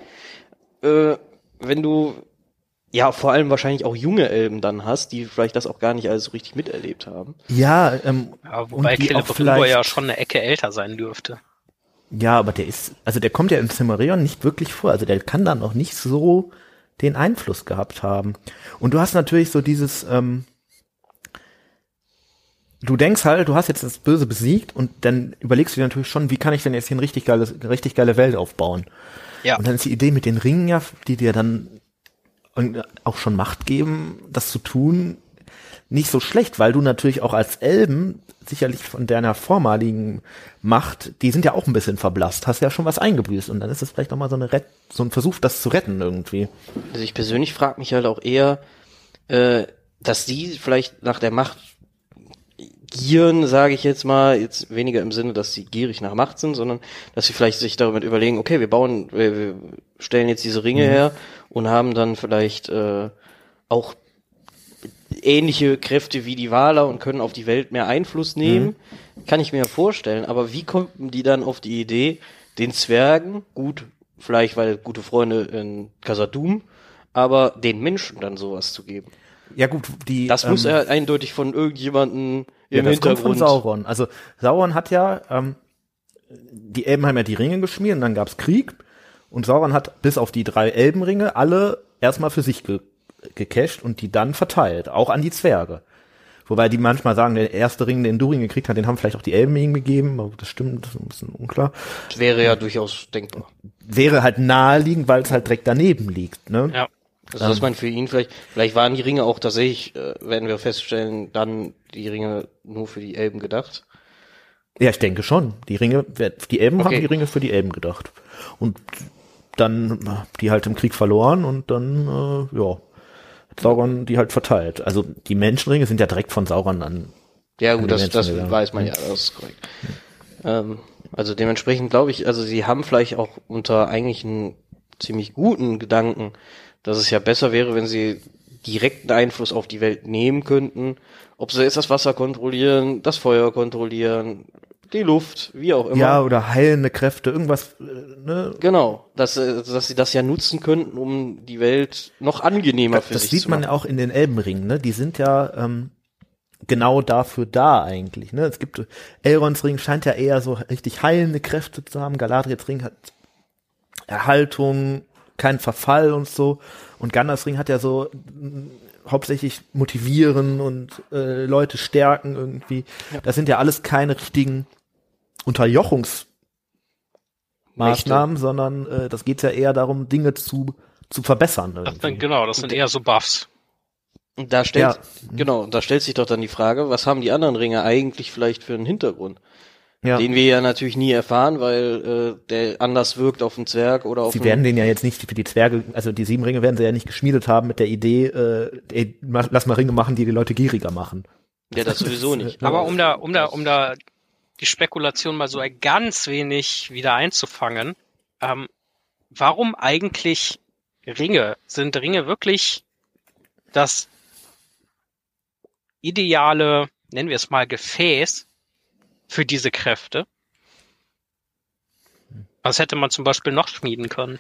äh, wenn du ja vor allem wahrscheinlich auch junge Elben dann hast, die vielleicht das auch gar nicht alles so richtig miterlebt haben. Ja, ähm, Ja, wobei Celebrimbor ja schon eine Ecke älter sein dürfte. ja, aber der ist, also der kommt ja in Cimmerion nicht wirklich vor, also der kann dann noch nicht so den Einfluss gehabt haben. Und du hast natürlich so dieses, ähm, du denkst halt, du hast jetzt das Böse besiegt und dann überlegst du dir natürlich schon, wie kann ich denn jetzt hier eine richtig geile, richtig geile Welt aufbauen? Ja. Und dann ist die Idee mit den Ringen ja, die dir dann und auch schon Macht geben, das zu tun, nicht so schlecht, weil du natürlich auch als Elben sicherlich von deiner vormaligen Macht, die sind ja auch ein bisschen verblasst, hast ja schon was eingebüßt und dann ist es vielleicht nochmal so eine so ein Versuch, das zu retten irgendwie. Also ich persönlich frage mich halt auch eher, äh, dass die vielleicht nach der Macht gieren, sage ich jetzt mal, jetzt weniger im Sinne, dass sie gierig nach Macht sind, sondern dass sie vielleicht sich darüber überlegen, okay, wir bauen, wir, wir stellen jetzt diese Ringe her und haben dann vielleicht äh, auch ähnliche Kräfte wie die Waler und können auf die Welt mehr Einfluss nehmen. Kann ich mir vorstellen. Aber wie kommen die dann auf die Idee, den Zwergen, gut, vielleicht weil gute Freunde in Casadum, aber den Menschen dann sowas zu geben? Ja gut, die Das muss ähm, er eindeutig von irgendjemandem ja, im das kommt von Hintergrund. Sauron. Also Sauron hat ja ähm, die Elben haben ja die Ringe geschmiert und dann gab's Krieg und Sauron hat bis auf die drei Elbenringe alle erstmal für sich ge gecached und die dann verteilt, auch an die Zwerge. Wobei die manchmal sagen, der erste Ring, den Durin gekriegt hat, den haben vielleicht auch die Elben ihm gegeben, aber das stimmt, das ist ein bisschen unklar. Das wäre ja durchaus denkbar. Wäre halt naheliegend, weil es halt direkt daneben liegt, ne? Ja. Also dass man für ihn vielleicht, vielleicht waren die Ringe auch tatsächlich, äh, werden wir feststellen, dann die Ringe nur für die Elben gedacht. Ja, ich denke schon. Die Ringe, die Elben haben Okay. die Ringe für die Elben gedacht. Und dann die halt im Krieg verloren und dann, äh, ja, hat Sauron die halt verteilt. Also die Menschenringe sind ja direkt von Sauron an. Ja An gut, die das, das weiß man ja, das ist korrekt. Ähm, also dementsprechend glaube ich, also sie haben vielleicht auch unter eigentlich einen ziemlich guten Gedanken, dass es ja besser wäre, wenn sie direkten Einfluss auf die Welt nehmen könnten. Ob sie jetzt das Wasser kontrollieren, das Feuer kontrollieren, die Luft, wie auch immer. Ja, oder heilende Kräfte, irgendwas, äh, ne? Genau, dass, äh, dass sie das ja nutzen könnten, um die Welt noch angenehmer für Das sich sieht zu man machen. ja auch in den Elbenringen, ne? Die sind ja ähm, genau dafür da eigentlich, ne? Es gibt Elrons Ring scheint ja eher so richtig heilende Kräfte zu haben. Galadriels Ring hat Erhaltung, kein Verfall und so. Und Gandalfs Ring hat ja so mh, hauptsächlich motivieren und äh, Leute stärken irgendwie. Das sind ja alles keine richtigen Unterjochungsmaßnahmen, sondern äh, das geht ja eher darum, Dinge zu zu verbessern. Das sind, genau, das sind eher so Buffs. Da stellt, Ja. genau, da stellt sich doch dann die Frage, was haben die anderen Ringe eigentlich vielleicht für einen Hintergrund? Ja. Den wir ja natürlich nie erfahren, weil äh, der anders wirkt auf einen Zwerg oder auf Sie werden den ja jetzt nicht für die Zwerge, also die sieben Ringe werden sie ja nicht geschmiedet haben mit der Idee, äh, ey, lass mal Ringe machen, die die Leute gieriger machen. Ja, das sowieso nicht. Aber um da, um da, um da die Spekulation mal so ein ganz wenig wieder einzufangen, ähm, warum eigentlich Ringe? Sind Ringe wirklich das ideale, nennen wir es mal, Gefäß für diese Kräfte? Was hätte man zum Beispiel noch schmieden können?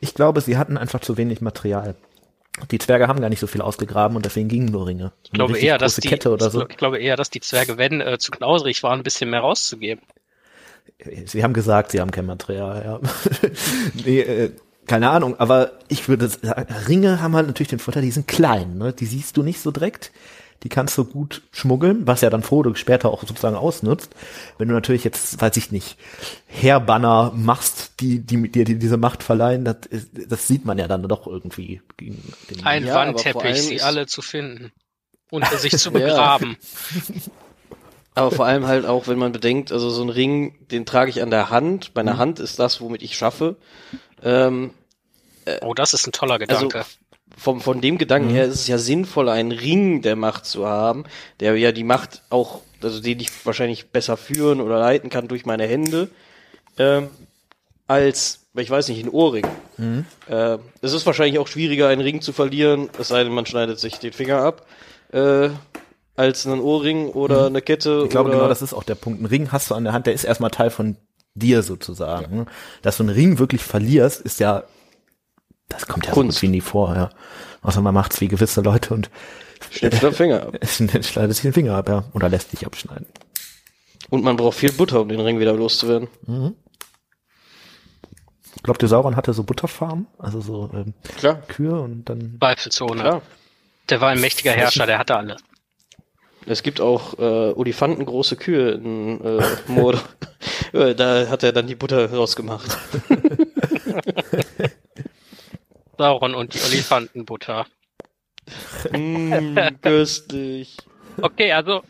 Ich glaube, sie hatten einfach zu wenig Material. Die Zwerge haben gar nicht so viel ausgegraben und deswegen gingen nur Ringe. Ich glaube eher, dass die, Kette oder so. ich glaube eher, dass die Zwerge, wenn äh, zu knauserig waren, ein bisschen mehr rauszugeben. Sie haben gesagt, sie haben kein Material, ja. nee, äh, keine Ahnung, aber ich würde sagen, Ringe haben halt natürlich den Vorteil, die sind klein, ne? Die siehst du nicht so direkt. Die kannst du gut schmuggeln, was ja dann Frodo später auch sozusagen ausnutzt. Wenn du natürlich jetzt, weiß ich nicht, Heerbanner machst, die, die dir die, diese Macht verleihen, das, ist- das sieht man ja dann doch irgendwie gegen den Ein Ja, Wandteppich, sie alle zu finden. Unter sich zu begraben. Aber vor allem halt auch, wenn man bedenkt, also so ein Ring, den trage ich an der Hand. Meine Hand ist das, womit ich schaffe. Ähm, Oh, das ist ein toller also Gedanke. Vom, von dem Gedanken her ist es ja sinnvoll, einen Ring der Macht zu haben, der ja die Macht auch, also den ich wahrscheinlich besser führen oder leiten kann durch meine Hände, ähm, als, ich weiß nicht, ein Ohrring. Äh, es ist wahrscheinlich auch schwieriger, einen Ring zu verlieren, es sei denn, man schneidet sich den Finger ab, äh, als einen Ohrring oder eine Kette. Ich glaube, genau das ist auch der Punkt. Ein Ring hast du an der Hand, der ist erstmal Teil von dir sozusagen. ne? Dass du einen Ring wirklich verlierst, ist ja, das kommt ja Kunst. so gut wie nie vor, ja. Außer man macht's wie gewisse Leute und Schnippt den Finger ab. schneidet sich den Finger ab, ja. Oder lässt dich abschneiden. Und man braucht viel Butter, um den Ring wieder loszuwerden. Glaubt ihr, Sauron hatte so Butterfarmen? Also so ähm, Klar, Kühe und dann. Zweifelsohne. klar. Der war ein mächtiger Herrscher, der hatte alles. Es gibt auch äh, olifantengroße Kühe in äh, Mordor. Äh, da hat er dann die Butter rausgemacht. Sauron und die Olifantenbutter. mm, köstlich. Okay, also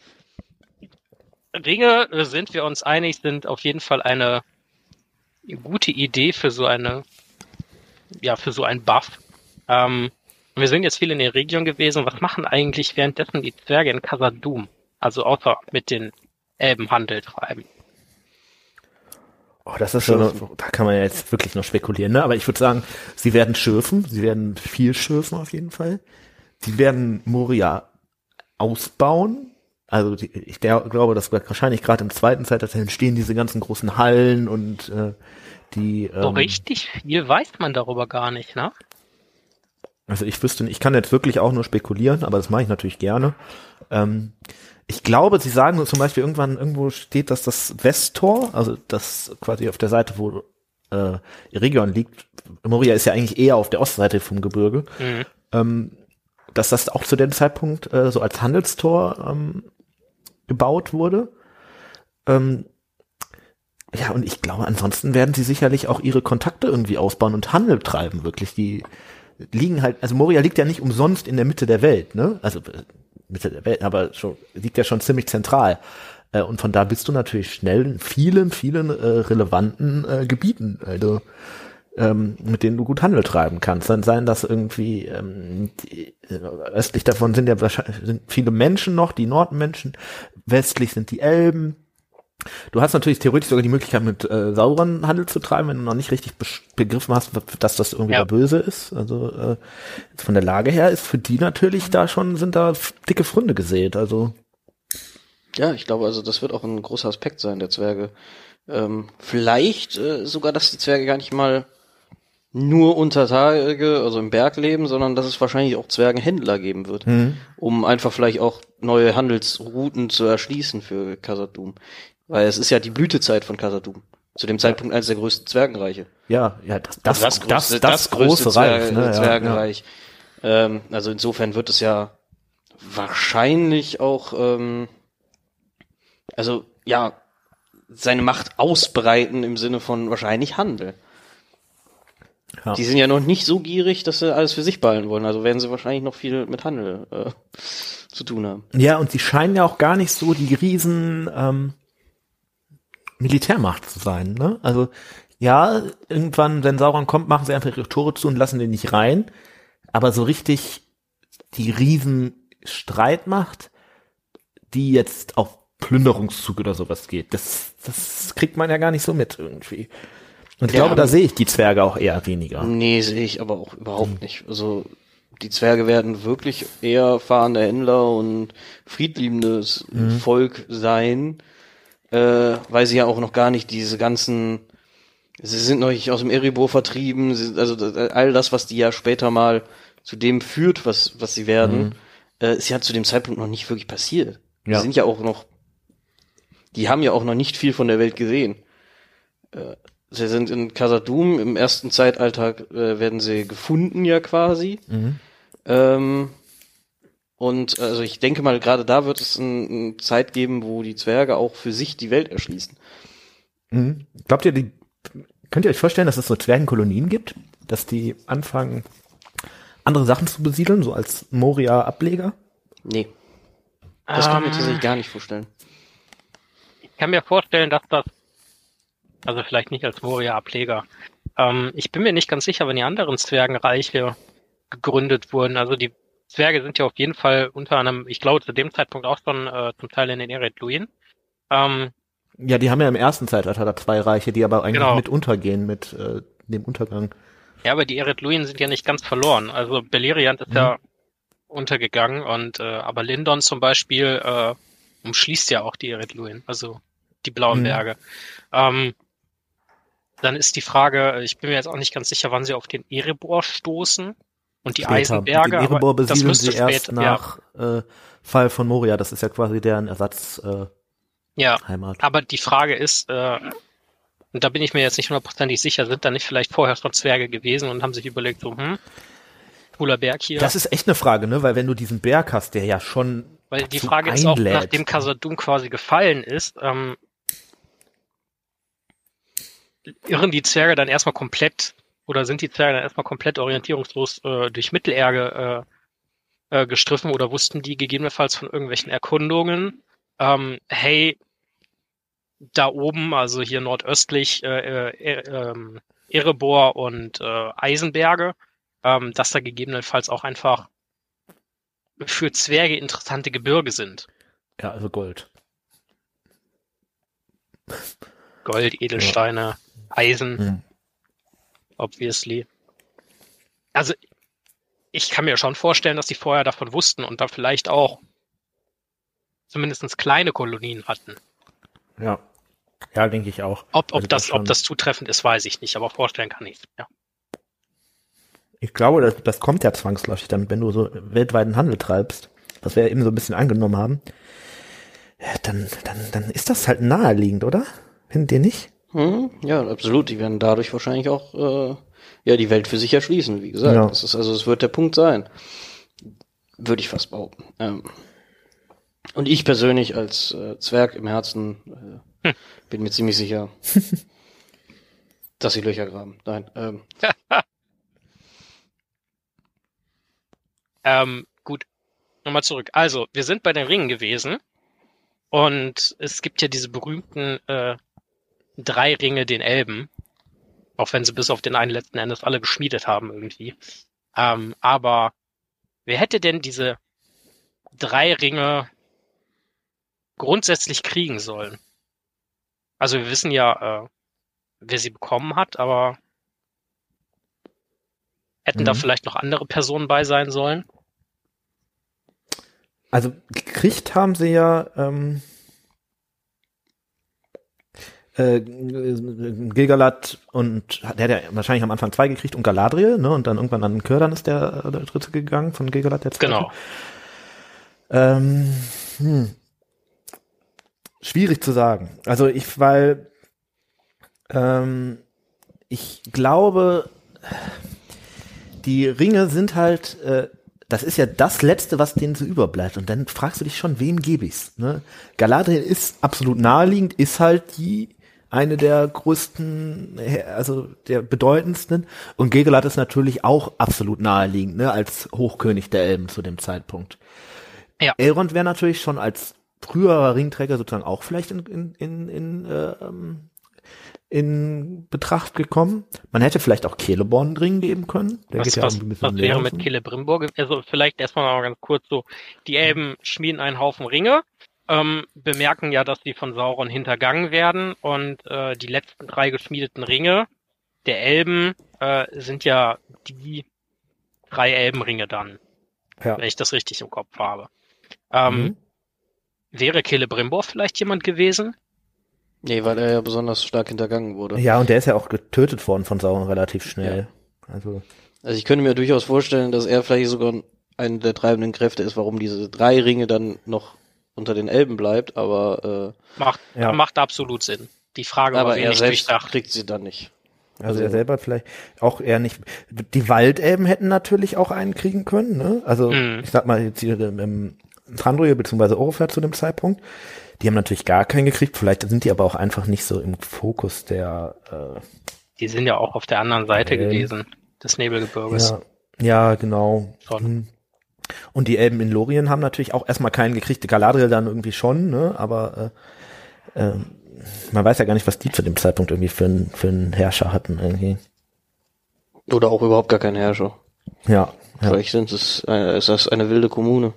Ringe, äh, sind wir uns einig, sind auf jeden Fall eine gute Idee für so eine, ja, für so ein Buff. Ähm, wir sind jetzt viel in der Region gewesen. Was machen eigentlich währenddessen die Zwerge in Khazad-dûm? Also außer mit den Elben Handel treiben. Oh, das ist so, eine, da kann man ja jetzt wirklich noch spekulieren, ne? Aber ich würde sagen, sie werden schürfen, sie werden viel schürfen auf jeden Fall. Die werden Moria ausbauen. Also die, ich der, glaube, dass wahrscheinlich gerade im zweiten Zeitalter entstehen diese ganzen großen Hallen und äh, die. So ähm, richtig viel weiß man darüber gar nicht, ne? Also ich wüsste ich kann jetzt wirklich auch nur spekulieren, aber das mache ich natürlich gerne. Ähm, ich glaube, sie sagen zum Beispiel irgendwann, irgendwo steht, dass das Westtor, also das quasi auf der Seite, wo äh, Region liegt, Moria ist ja eigentlich eher auf der Ostseite vom Gebirge, Mhm. ähm, dass das auch zu dem Zeitpunkt äh, so als Handelstor ähm, gebaut wurde. Ähm, ja, und ich glaube, ansonsten werden sie sicherlich auch ihre Kontakte irgendwie ausbauen und Handel treiben, wirklich. Die liegen halt, also Moria liegt ja nicht umsonst in der Mitte der Welt, ne? Also äh, Mitte der Welt, aber schon, liegt ja schon ziemlich zentral. Äh, und von da bist du natürlich schnell in vielen, vielen äh, relevanten äh, Gebieten, also ähm, mit denen du gut Handel treiben kannst. Dann seien das irgendwie ähm, die, äh, östlich davon sind ja wahrscheinlich sind viele Menschen noch, die Nordmenschen, westlich sind die Elben. Du hast natürlich theoretisch sogar die Möglichkeit, mit äh, Sauron Handel zu treiben, wenn du noch nicht richtig begriffen hast, dass das irgendwie Ja. da böse ist. Also äh, jetzt von der Lage her ist für die natürlich da schon, sind da dicke Fründe gesät. Also Ja, ich glaube, also das wird auch ein großer Aspekt sein der Zwerge. Ähm, vielleicht äh, sogar, dass die Zwerge gar nicht mal nur unter Tage, also im Berg leben, sondern dass es wahrscheinlich auch Zwergenhändler geben wird, um einfach vielleicht auch neue Handelsrouten zu erschließen für Khazad-dûm. Weil es ist ja die Blütezeit von Khazad-dûm. Zu dem Zeitpunkt eines der größten Zwergenreiche. ja, ja, das, das, Also das, das, das, große Reich. Ne? Zwergenreich. Ähm, also insofern wird es ja wahrscheinlich auch, ähm, also ja, seine Macht ausbreiten im Sinne von wahrscheinlich Handel. Ja. Die sind ja noch nicht so gierig, dass sie alles für sich behalten wollen. Also werden sie wahrscheinlich noch viel mit Handel äh, zu tun haben. Ja, und sie scheinen ja auch gar nicht so die riesen ähm, Militärmacht zu sein. Ne? Also ja, irgendwann, wenn Sauron kommt, machen sie einfach ihre Tore zu und lassen den nicht rein. Aber so richtig die riesen Streitmacht, die jetzt auf Plünderungszug oder sowas geht, das, das kriegt man ja gar nicht so mit irgendwie. Und ich Ja, glaube, da sehe ich die Zwerge auch eher weniger. Nee, sehe ich aber auch überhaupt nicht. Also die Zwerge werden wirklich eher fahrende Händler und friedliebendes Volk sein, äh, weil sie ja auch noch gar nicht diese ganzen, sie sind noch nicht aus dem Erebor vertrieben, sie, also da- all das, was die ja später mal zu dem führt, was, was sie werden, äh, ist ja zu dem Zeitpunkt noch nicht wirklich passiert. Die Ja. sind ja auch noch, die haben ja auch noch nicht viel von der Welt gesehen. Äh, Sie sind in Khazad-dûm im ersten Zeitalter äh, werden sie gefunden ja quasi. Ähm, und also ich denke mal, gerade da wird es eine ein Zeit geben, wo die Zwerge auch für sich die Welt erschließen. Mhm. Glaubt ihr, die, könnt ihr euch vorstellen, dass es so Zwergenkolonien gibt? Dass die anfangen, andere Sachen zu besiedeln, so als Moria-Ableger? Nee, das kann ich mir Ähm, tatsächlich gar nicht vorstellen. Ich kann mir vorstellen, dass das, also vielleicht nicht als Moria-Ableger, ähm, ich bin mir nicht ganz sicher, wenn die anderen Zwergenreiche gegründet wurden. Also die Zwerge sind ja auf jeden Fall unter anderem, ich glaube zu dem Zeitpunkt auch schon äh, zum Teil in den Eretluin. Ähm, Ja, die haben ja im ersten Zeitalter da zwei Reiche, die aber eigentlich Genau. mit untergehen, mit äh, dem Untergang. ja, aber die Eretluin sind ja nicht ganz verloren. Also Beleriand ist ja untergegangen und äh, aber Lindon zum Beispiel äh, umschließt ja auch die Eretluin, also die blauen Mhm. Berge. Ähm, dann ist die Frage, ich bin mir jetzt auch nicht ganz sicher, wann sie auf den Erebor stoßen und die Später. Eisenberge. Den Erebor aber das müsste sie erst spät, nach äh, Fall von Moria. Das ist ja quasi deren Ersatzheimat. ja, Äh, ja, Heimat. aber die Frage ist, äh, und da bin ich mir jetzt nicht hundertprozentig sicher, sind da nicht vielleicht vorher schon Zwerge gewesen und haben sich überlegt, so, hm, cooler Berg hier. Das ist echt eine Frage, ne? Weil wenn du diesen Berg hast, der ja schon Weil die Frage ist auch, einlädt. nachdem Khazad-dûm quasi gefallen ist, ähm, irren die Zwerge dann erstmal komplett oder sind die Zwerge dann erstmal komplett orientierungslos äh, durch Mittelerde äh, äh, gestriffen oder wussten die gegebenenfalls von irgendwelchen Erkundungen, ähm, hey, da oben, also hier nordöstlich äh, äh, ähm, Erebor und äh, Eisenberge, ähm, dass da gegebenenfalls auch einfach für Zwerge interessante Gebirge sind. ja, also Gold. Gold, Edelsteine, Eisen, Hm. Obviously. Also ich kann mir schon vorstellen, dass die vorher davon wussten und da vielleicht auch zumindest kleine Kolonien hatten. Ja. Ja, denke ich auch. Ob, ob, Also das, das ob das zutreffend ist, weiß ich nicht, aber vorstellen kann ich ja. Ich glaube, das, das kommt ja zwangsläufig dann, wenn du so weltweiten Handel treibst, was wir eben so ein bisschen angenommen haben, dann, dann, dann ist das halt naheliegend, oder? Findet ihr nicht? Hm, ja, absolut. Die werden dadurch wahrscheinlich auch äh, ja die Welt für sich erschließen, wie gesagt. Ja. Das ist also es wird der Punkt sein. Würde ich fast behaupten. Ähm, und ich persönlich als äh, Zwerg im Herzen äh, bin mir ziemlich sicher, dass sie Löcher graben. Nein. Ähm, Ähm, gut, nochmal zurück. Also, wir sind bei den Ringen gewesen und es gibt ja diese berühmten äh, drei Ringe den Elben, auch wenn sie bis auf den einen letzten Endes alle geschmiedet haben irgendwie. Ähm, aber wer hätte denn diese drei Ringe grundsätzlich kriegen sollen? Also wir wissen ja, äh, wer sie bekommen hat, aber hätten da Mhm. vielleicht noch andere Personen bei sein sollen? Also gekriegt haben sie ja ähm, äh, Gilgalad und der hat ja wahrscheinlich am Anfang zwei gekriegt und Galadriel, ne? Und dann irgendwann an Kürdan ist der, äh, der dritte gegangen von Gilgalad der zweite. Genau. Ähm, hm. Schwierig zu sagen. Also ich, weil ähm, ich glaube, die Ringe sind halt, äh, das ist ja das Letzte, was denen so überbleibt. Und dann fragst du dich schon, wem gebe ich's? Ne? Galadriel ist absolut naheliegend, ist halt die eine der größten, äh, also der bedeutendsten. Und Gilgalad ist natürlich auch absolut naheliegend, ne, als Hochkönig der Elben zu dem Zeitpunkt. Ja. Elrond wäre natürlich schon als früherer Ringträger sozusagen auch vielleicht in, in, in, in, äh, ähm, in Betracht gekommen. Man hätte vielleicht auch Celeborn Ring geben können. Der was, geht ja was, was wäre mit so. Celebrimbor? ge- Also vielleicht erstmal mal ganz kurz so, die Elben schmieden einen Haufen Ringe, ähm, bemerken ja, dass sie von Sauron hintergangen werden und äh, die letzten drei geschmiedeten Ringe der Elben äh, sind ja die drei Elbenringe dann, Ja. wenn ich das richtig im Kopf habe. Ähm, Mhm. Wäre Celebrimbor vielleicht jemand gewesen? Nee, weil er ja besonders stark hintergangen wurde. Ja, und der ist ja auch getötet worden von Sauron relativ schnell. Also, Also ich könnte mir durchaus vorstellen, dass er vielleicht sogar eine der treibenden Kräfte ist, warum diese drei Ringe dann noch unter den Elben bleibt, aber, Macht, Ja. macht absolut Sinn. Die Frage äh, aber war er selbst durchdacht. kriegt sie dann nicht. also, Also- er selber vielleicht auch eher nicht. Die Waldelben hätten natürlich auch einen kriegen können, ne? Also, Mhm. ich sag mal, jetzt hier im Thranduil bzw. Orofar zu dem Zeitpunkt. Die haben natürlich gar keinen gekriegt. Vielleicht sind die aber auch einfach nicht so im Fokus der, äh, Die sind ja auch auf der anderen Seite Ähm, gewesen, des Nebelgebirges. ja, ja, genau. Schon. Und die Elben in Lorien haben natürlich auch erstmal keinen gekriegt. Galadriel dann irgendwie schon, ne? Aber äh, äh, man weiß ja gar nicht, was die zu dem Zeitpunkt irgendwie für, einen für einen Herrscher hatten irgendwie. Oder auch überhaupt gar kein Herrscher. Ja, ja. Vielleicht sind es, äh, ist das eine wilde Kommune.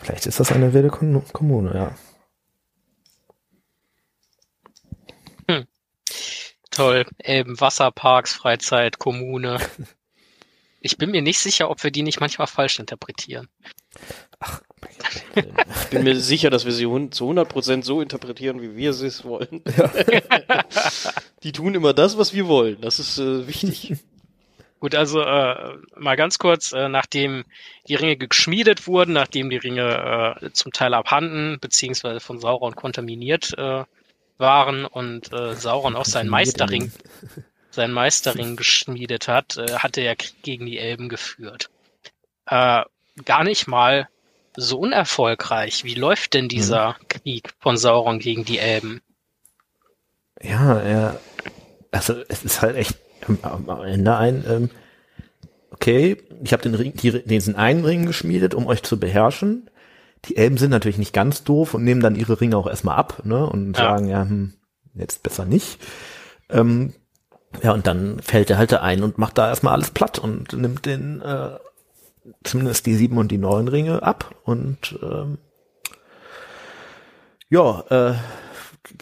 Vielleicht ist das eine wilde Kon Kommune, ja. Toll. Elben, Wasserparks, Freizeit, Kommune. Ich bin mir nicht sicher, ob wir die nicht manchmal falsch interpretieren. Ich bin mir sicher, dass wir sie zu 100% so interpretieren, wie wir es wollen. Die tun immer das, was wir wollen. Das ist äh, wichtig. Gut, also äh, mal ganz kurz, äh, nachdem die Ringe geschmiedet wurden, nachdem die Ringe äh, zum Teil abhanden beziehungsweise von Sauron kontaminiert äh, waren und äh, Sauron auch seinen Meisterring, seinen Meisterring geschmiedet hat, äh, hat er ja Krieg gegen die Elben geführt. Äh, gar nicht mal so unerfolgreich. Wie läuft denn dieser Krieg von Sauron gegen die Elben? Ja, er, also es ist halt echt am Ende ein, ähm, okay, ich habe den Ring, die, diesen einen Ring geschmiedet, um euch zu beherrschen. Die Elben sind natürlich nicht ganz doof und nehmen dann ihre Ringe auch erstmal ab, ne, und Ja. sagen, ja, hm, jetzt besser nicht. Ähm, ja, und dann fällt er halt da ein und macht da erstmal alles platt und nimmt den, äh, zumindest die sieben und die neun Ringe ab und ähm, ja, äh,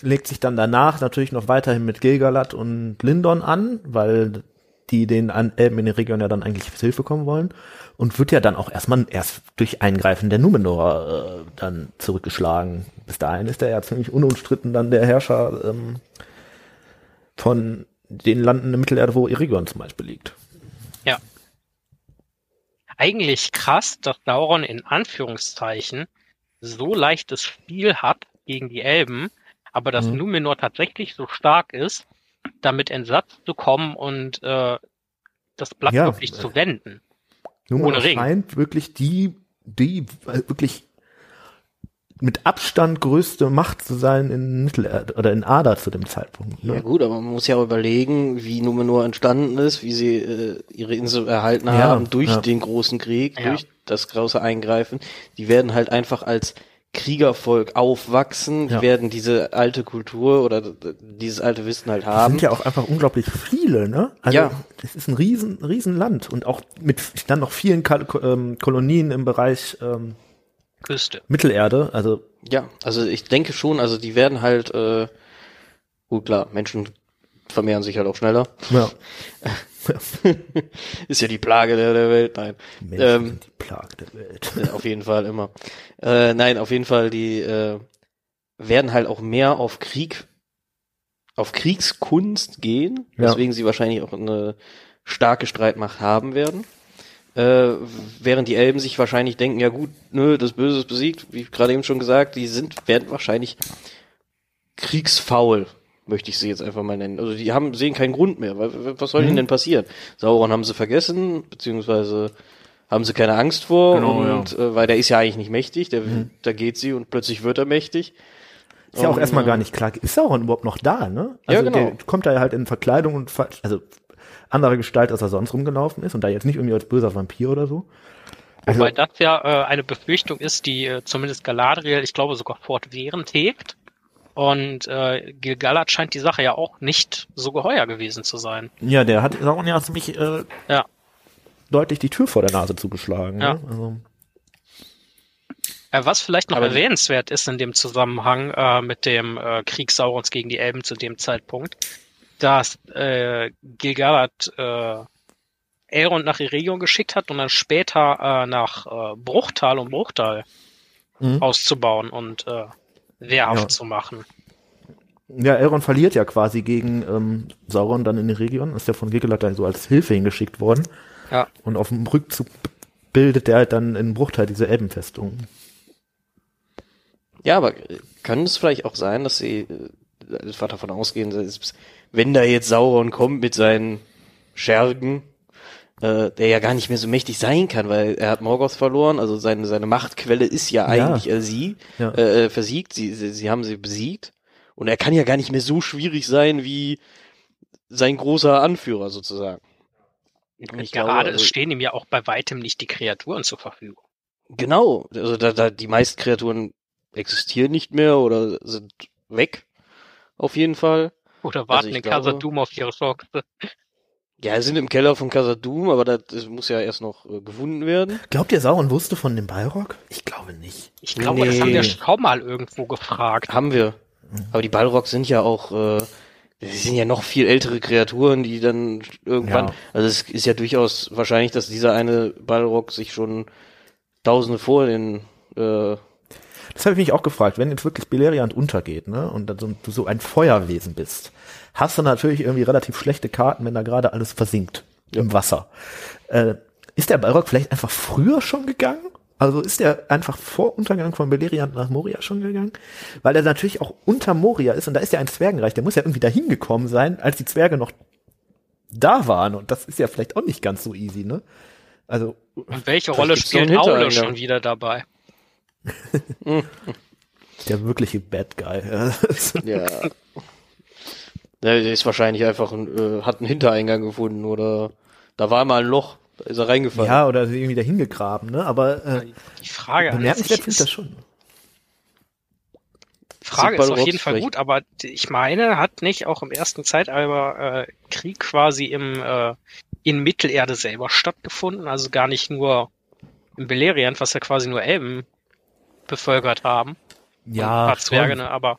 legt sich dann danach natürlich noch weiterhin mit Gilgalad und Lindon an, weil die den an Elben in den Region ja dann eigentlich zu Hilfe kommen wollen und wird ja dann auch erstmal erst durch Eingreifen der Numenor äh, dann zurückgeschlagen. Bis dahin ist er ja ziemlich unumstritten dann der Herrscher ähm, von den Landen in Mittelerde, wo Erigon zum Beispiel liegt. Ja. Eigentlich krass, dass Sauron in Anführungszeichen so leichtes Spiel hat gegen die Elben, aber dass Mhm. Numenor tatsächlich so stark ist, damit in Satz zu kommen und äh, das Blatt Ja, wirklich äh, zu wenden. Numenor Ohne Ring. scheint wirklich die, die äh, wirklich mit Abstand größte Macht zu sein in Mittelerde oder in Ada zu dem Zeitpunkt. Ne? Ja gut, aber man muss ja auch überlegen, wie Numenor entstanden ist, wie sie äh, ihre Insel erhalten Ja, haben durch ja. den großen Krieg, Ja. durch das große Eingreifen. Die werden halt einfach als Kriegervolk aufwachsen, die Ja. werden diese alte Kultur oder dieses alte Wissen halt Es haben. sind ja auch einfach unglaublich viele, ne? Also Ja. das ist ein riesen, riesen Land und auch mit dann noch vielen Kal ähm, Kolonien im Bereich ähm, Küste. Mittelerde. Also Ja, also ich denke schon, also die werden halt, äh, gut klar, Menschen vermehren sich halt auch schneller. ja, Ist ja die Plage der, der Welt, nein. Menschen Ähm, sind die Plage der Welt. Auf jeden Fall immer. Äh, nein, auf jeden Fall, die äh, werden halt auch mehr auf Krieg, auf Kriegskunst gehen, Ja. weswegen sie wahrscheinlich auch eine starke Streitmacht haben werden. Äh, während die Elben sich wahrscheinlich denken, ja gut, nö, das Böse ist besiegt, wie gerade eben schon gesagt, die sind, werden wahrscheinlich kriegsfaul, möchte ich sie jetzt einfach mal nennen. Also die haben, sehen keinen Grund mehr. Was soll Mhm. ihnen denn passieren? Sauron haben sie vergessen, beziehungsweise haben sie keine Angst vor Genau, und äh, weil der ist ja eigentlich nicht mächtig, der, da geht sie und plötzlich wird er mächtig. Ist ja auch erstmal äh, gar nicht klar. Ist Sauron überhaupt noch da, ne? Also Ja, genau. der kommt da halt in Verkleidung und also andere Gestalt, als er sonst rumgelaufen ist und da jetzt nicht irgendwie als böser Vampir oder so. Also, Wobei das ja äh, eine Befürchtung ist, die äh, zumindest Galadriel, ich glaube sogar fortwährend hegt. Und äh, Gil-galad scheint die Sache ja auch nicht so geheuer gewesen zu sein. ja, der hat Sauron ja ziemlich äh, Ja. deutlich die Tür vor der Nase zugeschlagen. Ja. Ne? Also, Äh, was vielleicht noch Aber erwähnenswert ist in dem Zusammenhang äh, mit dem äh, Krieg Saurons gegen die Elben zu dem Zeitpunkt, dass äh, Gil-galad äh, Elrond nach Eregion geschickt hat und dann später äh, nach äh, Bruchtal und Bruchtal Mhm. auszubauen und äh, wehrhaft Ja. zu machen. ja, Elrond verliert ja quasi gegen ähm, Sauron dann in die Region, ist ja von Gilgalad dann so als Hilfe hingeschickt worden. Ja. Und auf dem Rückzug bildet der halt dann in Bruchteil diese Elbenfestung. Ja, aber kann es vielleicht auch sein, dass sie äh, einfach davon ausgehen, dass, wenn da jetzt Sauron kommt mit seinen Schergen, äh, der ja gar nicht mehr so mächtig sein kann, weil er hat Morgoth verloren, also seine, seine Machtquelle ist ja eigentlich äh, sie, Ja. äh, versiegt, sie, sie, sie haben sie besiegt und er kann ja gar nicht mehr so schwierig sein wie sein großer Anführer sozusagen. Und ich Gerade glaube, also- es stehen ihm ja auch bei weitem nicht die Kreaturen zur Verfügung. Genau, also da, da die meisten Kreaturen existieren nicht mehr oder sind weg, auf jeden Fall. Oder warten ich in glaube- Khazad-dûm auf ihre Chance. Ja, sind im Keller von Khazad-dûm, aber das, das muss ja erst noch äh, gefunden werden. Glaubt ihr, Sauron wusste von dem Balrog? Ich glaube nicht. Ich glaube, das haben Nee. wir schon mal irgendwo gefragt. Haben wir. Aber die Balrogs sind ja auch, äh, sie sind ja noch viel ältere Kreaturen, die dann irgendwann, Ja. also es ist ja durchaus wahrscheinlich, dass dieser eine Balrog sich schon Tausende vor den, äh, Das habe ich mich auch gefragt, wenn jetzt wirklich Beleriand untergeht, ne, und dann so, du so ein Feuerwesen bist, hast du natürlich irgendwie relativ schlechte Karten, wenn da gerade alles versinkt im Wasser. Äh, ist der Balrog vielleicht einfach früher schon gegangen? Also ist er einfach vor Untergang von Beleriand nach Moria schon gegangen? Weil er natürlich auch unter Moria ist und da ist ja ein Zwergenreich, der muss ja irgendwie dahin gekommen sein, als die Zwerge noch da waren und das ist ja vielleicht auch nicht ganz so easy, ne? Also Und welche Rolle spielt Aule schon wieder dabei? der wirkliche Bad Guy. ja. Der ist wahrscheinlich einfach ein, äh, hat einen Hintereingang gefunden oder da war mal ein Loch, da ist er reingefallen. ja, oder irgendwie dahin gegraben, ne? Aber äh, Die Frage an bemerkenswert sich finde ich ist, das schon. Frage Sieht ist auf jeden Fall gut, aber ich meine, hat nicht auch im ersten Zeitalter äh, Krieg quasi im äh, in Mittelerde selber stattgefunden, also gar nicht nur im Beleriand, was ja quasi nur Elben bevölkert haben, Ja, ein paar Zwerge, ne, aber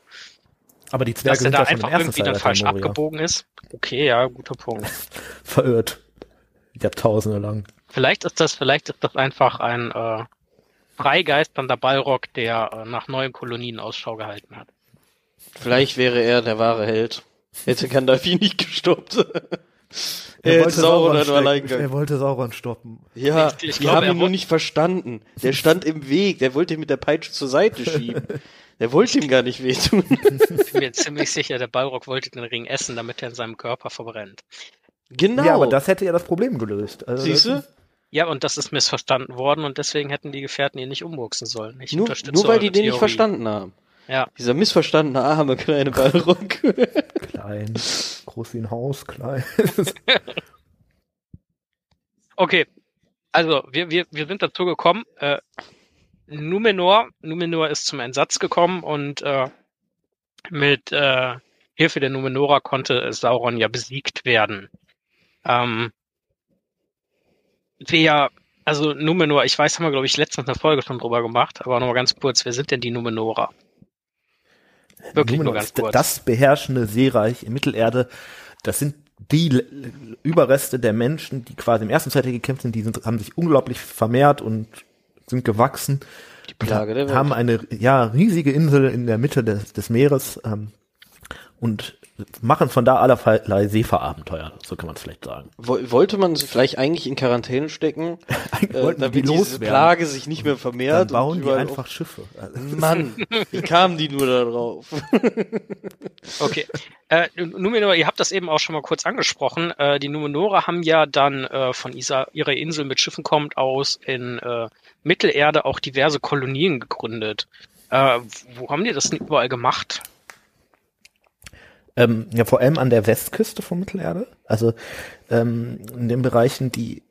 aber die dass Zwerge er sind da ja einfach irgendwie dann falsch Moria abgebogen ist. Okay, ja, guter Punkt. verirrt. Jahrtausende lang. Vielleicht ist das, vielleicht ist das einfach ein äh, freigeisternder Ballrock, der äh, nach neuen Kolonien Ausschau gehalten hat. Vielleicht wäre er der wahre Held. Hätte Gandalf nicht gestoppt. Er er hätte wollte Sauron Sauron, er wollte Sauron stoppen. Ja, Ich- ich die glaube, haben ihn nur nicht verstanden. Der stand im Weg. Der wollte ihn mit der Peitsche zur Seite schieben. Der wollte ihm gar nicht wehtun. Ich bin mir ziemlich sicher, der Ballrock wollte den Ring essen, damit er in seinem Körper verbrennt. Genau. Ja, aber das hätte ja das Problem gelöst. Also Siehst du? Ja, und das ist missverstanden worden und deswegen hätten die Gefährten ihn nicht umwuchsen sollen. Ich Nur, nur weil die den nicht Theorie. verstanden haben. Ja, Dieser missverstandene arme kleine Ballrock. Klein, groß wie ein Haus, klein. okay. Also, wir, wir, wir sind dazu gekommen, äh, Numenor, Numenor ist zum Einsatz gekommen und äh, mit äh, Hilfe der Numenora konnte Sauron ja besiegt werden. Ähm, wer, also Numenor, ich weiß, haben wir, glaube ich, letztens eine Folge schon drüber gemacht, aber nochmal ganz kurz, wer sind denn die Numenora? Wirklich nur ganz kurz. Das beherrschende Seereich in Mittelerde, das sind die Überreste der Menschen, die quasi im ersten Zeitalter gekämpft sind, die sind, haben sich unglaublich vermehrt und sind gewachsen. Die Plage der Welt. haben eine ja riesige Insel in der Mitte des, des Meeres ähm, und machen von da allerlei Seefahrabenteuer, so kann man es vielleicht sagen. Wo- Wollte man sie vielleicht eigentlich in Quarantäne stecken, äh, wollten die damit diese loswerden. Plage sich nicht mehr Dann vermehrt? bauen und die einfach Schiffe. Auf- Mann, wie kamen die nur da drauf? Okay. Äh, Numenor, ihr habt das eben auch schon mal kurz angesprochen. Äh, die Numenora haben ja dann äh, von Isa, ihrer Insel mit Schiffen kommt aus in äh, Mittelerde auch diverse Kolonien gegründet. Äh, wo haben die das denn überall gemacht? Ähm, ja, vor allem an der Westküste von Mittelerde. Also ähm, in den Bereichen, die,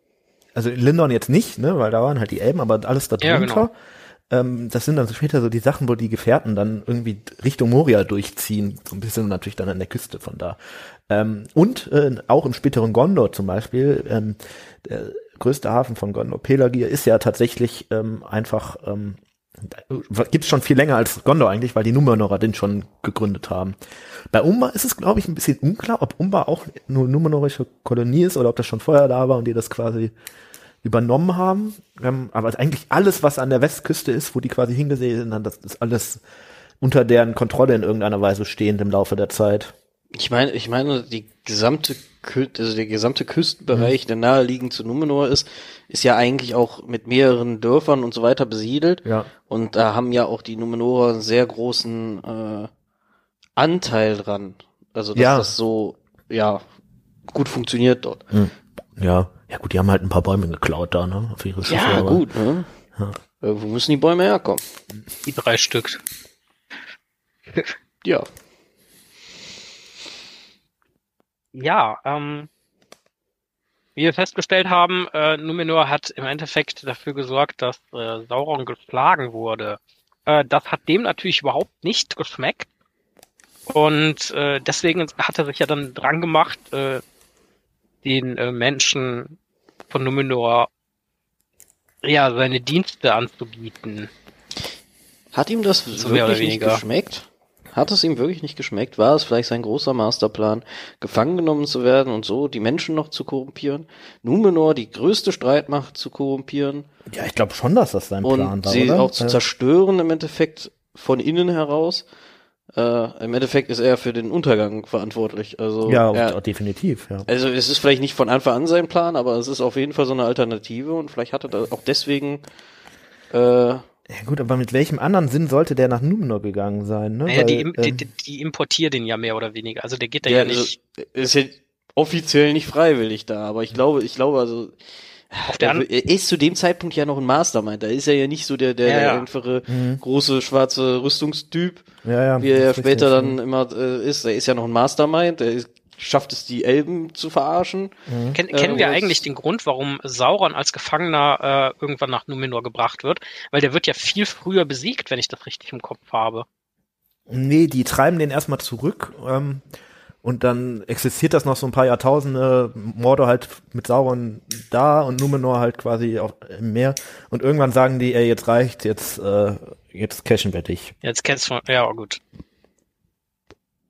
also in Lindon jetzt nicht, ne, weil da waren halt die Elben, aber alles da Ja, drunter. genau. ähm, das sind dann später so die Sachen, wo die Gefährten dann irgendwie Richtung Moria durchziehen, so ein bisschen natürlich dann an der Küste von da. Ähm, und äh, auch im späteren Gondor zum Beispiel, ähm, der größte Hafen von Gondor, Pelagir, ist ja tatsächlich ähm, einfach ähm, gibt's schon viel länger als Gondor eigentlich, weil die Numenorer den schon gegründet haben. Bei Umba ist es, glaube ich, ein bisschen unklar, ob Umba auch nur numenorische Kolonie ist oder ob das schon vorher da war und die das quasi übernommen haben. Ähm, aber eigentlich alles, was an der Westküste ist, wo die quasi hingesehen sind, das ist alles unter deren Kontrolle in irgendeiner Weise stehend im Laufe der Zeit. Ich meine, ich meine, die gesamte, also der gesamte Küstenbereich, der naheliegend zu Numenor ist, ist ja eigentlich auch mit mehreren Dörfern und so weiter besiedelt. Ja. Und da haben ja auch die Numenorer einen sehr großen äh, Anteil dran. Also dass Ja. das so, ja, gut funktioniert dort. Ja. Ja gut, die haben halt ein paar Bäume geklaut da, ne? Auf ihre Schiffe, Ja, aber- gut, ne? Irgendwo müssen die Bäume herkommen. Die drei Stück. Ja. Ja, ähm, wie wir festgestellt haben, äh, Numenor hat im Endeffekt dafür gesorgt, dass äh, Sauron geschlagen wurde. Äh, das hat dem natürlich überhaupt nicht geschmeckt. Und äh, deswegen hat er sich ja dann dran gemacht, äh, den äh, Menschen von Numenor ja seine Dienste anzubieten. Hat ihm das So wirklich nicht weniger. geschmeckt? Hat es ihm wirklich nicht geschmeckt? War es vielleicht sein großer Masterplan, gefangen genommen zu werden und so die Menschen noch zu korrumpieren? Numenor, die größte Streitmacht zu korrumpieren Ja, ich glaube schon, dass das sein Plan und war, sie oder? auch zu zerstören im Endeffekt von innen heraus. Äh, Im Endeffekt ist er für den Untergang verantwortlich. Also ja, er, definitiv, ja. also es ist vielleicht nicht von Anfang an sein Plan, aber es ist auf jeden Fall so eine Alternative und vielleicht hat er da auch deswegen äh, Ja gut, aber mit welchem anderen Sinn sollte der nach Numenor gegangen sein? Ne? Naja, Weil, die, im- die, ähm, die, die importieren den ja mehr oder weniger. Also der geht da Ja, ja, also, nicht. ist ja offiziell nicht freiwillig da, aber ich glaube, ich glaube also, Auf der er, er ist zu dem Zeitpunkt ja noch ein Mastermind. Da ist er ja nicht so der, der, Ja, der ja. einfache Mhm. große schwarze Rüstungstyp, ja, ja, wie er ja später dann immer äh, ist. Er ist ja noch ein Mastermind. Der ist, schafft es, die Elben zu verarschen. Ken, Äh, kennen wir was- eigentlich den Grund, warum Sauron als Gefangener äh, irgendwann nach Numenor gebracht wird? Weil der wird ja viel früher besiegt, wenn ich das richtig im Kopf habe. Nee, die treiben den erstmal zurück ähm, und dann existiert das noch so ein paar Jahrtausende, Mordor halt mit Sauron da und Numenor halt quasi auch im Meer und irgendwann sagen die, ey, jetzt reicht, jetzt, äh, jetzt cashen wir dich. Jetzt kennst du, ja gut.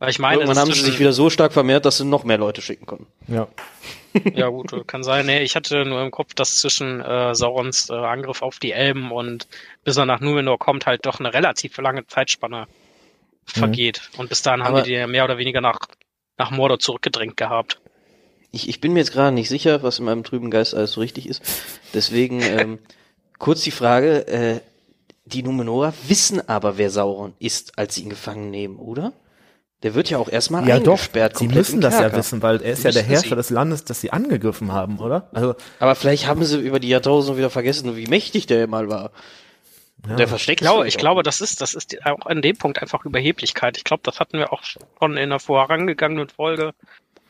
Weil ich meine, Irgendwann haben sie sich wieder so stark vermehrt, dass sie noch mehr Leute schicken konnten. Ja. Ja gut, kann sein. Nee, ich hatte nur im Kopf, dass zwischen äh, Saurons äh, Angriff auf die Elben und bis er nach Numenor kommt, halt doch eine relativ lange Zeitspanne vergeht. Und bis dahin haben Aber- die den ja mehr oder weniger nach, nach Mordor zurückgedrängt gehabt. Ich, ich bin mir jetzt gerade nicht sicher, was in meinem trüben Geist alles so richtig ist. Deswegen ähm, kurz die Frage, äh, die Numenorer wissen aber, wer Sauron ist, als sie ihn gefangen nehmen, oder? Der wird ja auch erstmal Ja, doch, eingesperrt. sie komplett müssen das ja wissen, weil er ist ja der Herrscher sie. des Landes, das sie angegriffen haben, oder? Also, Aber vielleicht haben sie über die Jahrtausende wieder vergessen, wie mächtig der mal war. ja. Der versteckt Ich glaube, ich glaube, das ist, das ist auch an dem Punkt einfach Überheblichkeit. Ich glaube, das hatten wir auch schon in der vorangegangenen Folge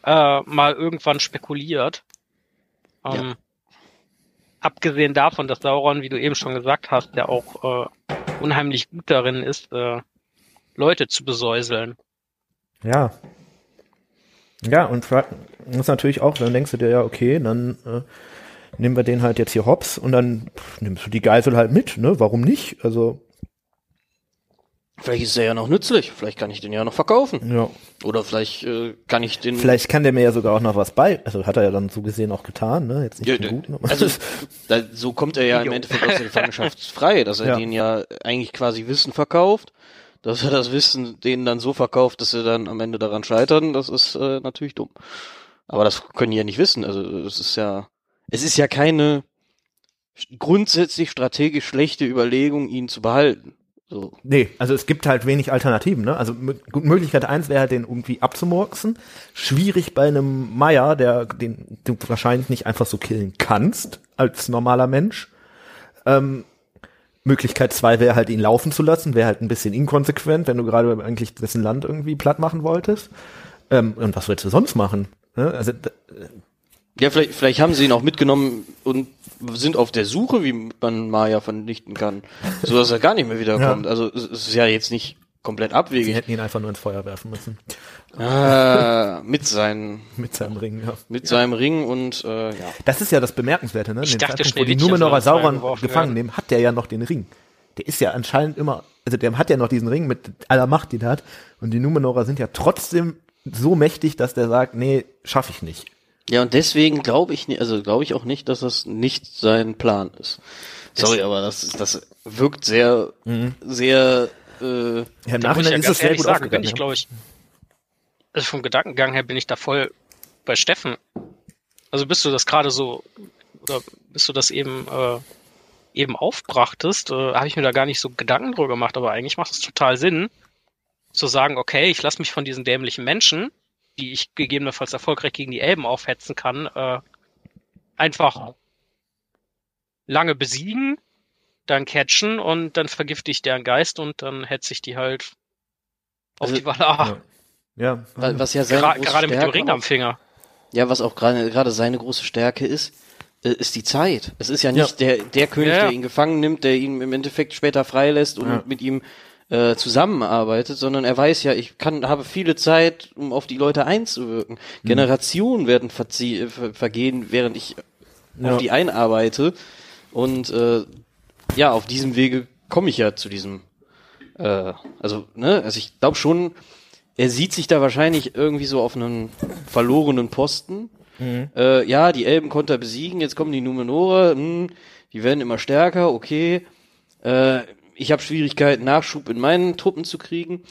äh, mal irgendwann spekuliert. Ähm, Abgesehen davon, dass Sauron, wie du eben schon gesagt hast, der auch äh, unheimlich gut darin ist, äh, Leute zu besäuseln. Ja. Ja, und das ist natürlich auch, dann denkst du dir, ja, okay, dann äh, nehmen wir den halt jetzt hier hops und dann pff, nimmst du die Geisel halt mit, ne? Warum nicht? Also, Vielleicht ist er ja noch nützlich. Vielleicht kann ich den ja noch verkaufen. ja. Oder vielleicht äh, kann ich den. Vielleicht kann der mir ja sogar auch noch was bei. Also hat er ja dann so gesehen auch getan, ne? Jetzt nicht Ja, aber- also da, so kommt er ja im Jo. Endeffekt aus der Gefangenschaft frei, dass er Ja. den ja eigentlich quasi Wissen verkauft, dass er das Wissen denen dann so verkauft, dass sie dann am Ende daran scheitern, das ist äh, natürlich dumm. Aber das können die ja nicht wissen. Also es ist ja, es ist ja keine grundsätzlich strategisch schlechte Überlegung, ihn zu behalten. So. Nee, also es gibt halt wenig Alternativen, ne? Also Möglichkeit eins wäre halt, den irgendwie abzumurksen. Schwierig bei einem Meier, der den du wahrscheinlich nicht einfach so killen kannst als normaler Mensch. Ähm, Möglichkeit zwei wäre halt ihn laufen zu lassen, wäre halt ein bisschen inkonsequent, wenn du gerade eigentlich dessen Land irgendwie platt machen wolltest. Ähm, und was willst du sonst machen? Ne? Also d- Ja, vielleicht, vielleicht haben sie ihn auch mitgenommen und sind auf der Suche, wie man Maya vernichten kann, so dass er gar nicht mehr wiederkommt. Also es es ist ja jetzt nicht komplett sie abwegig. hätten ihn einfach nur ins Feuer werfen müssen. Ah, mit seinen, Mit seinem Ring, ja. mit seinem Ring und äh, ja. Das ist ja das Bemerkenswerte, ne? Ich Den dachte, Zeitpunkt, wo die Numenorer Sauron gefangen werden. nehmen, hat der ja noch den Ring. Der ist ja anscheinend immer, also der hat ja noch diesen Ring mit aller Macht, die der hat. Und die Numenorer sind ja trotzdem so mächtig, dass der sagt, nee, schaffe ich nicht. Ja, und deswegen glaube ich, ni- also glaube ich auch nicht, dass das nicht sein Plan ist. Sorry, aber das, das wirkt sehr, sehr, äh, Ja, Im ich Nachhinein ist es sehr gut sagen, bin ich, ja. glaube ich, also vom Gedankengang her bin ich da voll bei Steffen. Also bis du das gerade so, oder bis du das eben, äh, eben aufbrachtest, äh, habe ich mir da gar nicht so Gedanken drüber gemacht, aber eigentlich macht es total Sinn, zu sagen, okay, ich lasse mich von diesen dämlichen Menschen, die ich gegebenenfalls erfolgreich gegen die Elben aufhetzen kann, äh, einfach lange besiegen, dann catchen und dann vergifte ich deren Geist und dann hetze ich die halt auf Also, die Valar. Ja. wa- was ja seine Gra große gerade mit dem Stärke Ring auch- am Finger. Ja, was auch gerade gerade seine große Stärke ist, äh, ist die Zeit. Es ist ja nicht der der König, Ja, ja. der ihn gefangen nimmt, der ihn im Endeffekt später freilässt und Ja. mit ihm äh, zusammenarbeitet, sondern er weiß ja, ich kann habe viele Zeit, um auf die Leute einzuwirken. Mhm. Generationen werden ver vergehen, während ich Ja. auf die einarbeite und äh, ja, auf diesem Wege komme ich ja zu diesem äh, also ne, also ich glaube schon er sieht sich da wahrscheinlich irgendwie so auf einen verlorenen Posten. Äh, ja, die Elben konnte er besiegen, jetzt kommen die Numenore, hm, die werden immer stärker, okay. Äh, ich habe Schwierigkeiten, Nachschub in meinen Truppen zu kriegen.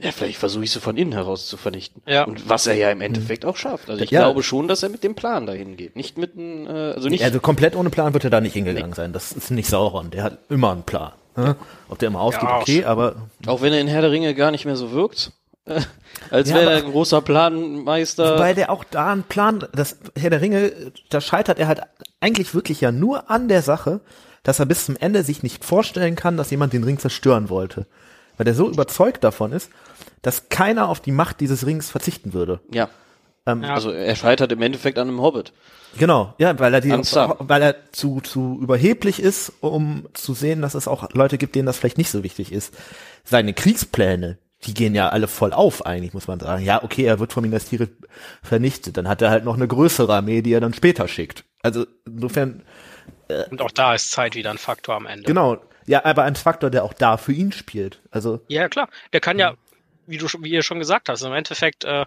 Ja, vielleicht versuche ich sie von innen heraus zu vernichten. Ja. Und was er ja im Endeffekt auch schafft. Also ich Ja. glaube schon, dass er mit dem Plan dahin geht. Nicht mit einem, äh, also nicht. Also komplett ohne Plan wird er da nicht hingegangen sein. Das ist nicht Sauron. Der hat immer einen Plan. ne? Ob der immer ausgeht, Ja, okay, aber auch wenn er in Herr der Ringe gar nicht mehr so wirkt. Als Ja, wäre er ein großer Planmeister. Wobei der auch da einen Plan, das Herr der Ringe, da scheitert er halt eigentlich wirklich ja nur an der Sache, dass er bis zum Ende sich nicht vorstellen kann, dass jemand den Ring zerstören wollte. Weil er so überzeugt davon ist, dass keiner auf die Macht dieses Rings verzichten würde. ja. Ähm, Ja. Also er scheitert im Endeffekt an einem Hobbit. Genau, ja, weil er die, weil er zu, zu überheblich ist, um zu sehen, dass es auch Leute gibt, denen das vielleicht nicht so wichtig ist. Seine Kriegspläne, die gehen ja alle voll auf eigentlich, muss man sagen. Ja, okay, er wird von Minas Tirith vernichtet, dann hat er halt noch eine größere Armee, die er dann später schickt. Also insofern, Und auch da ist Zeit wieder ein Faktor am Ende. genau, ja, aber ein Faktor, der auch da für ihn spielt. Also Ja, klar. Der kann ja, wie du schon- wie ihr schon gesagt hast, im Endeffekt, äh,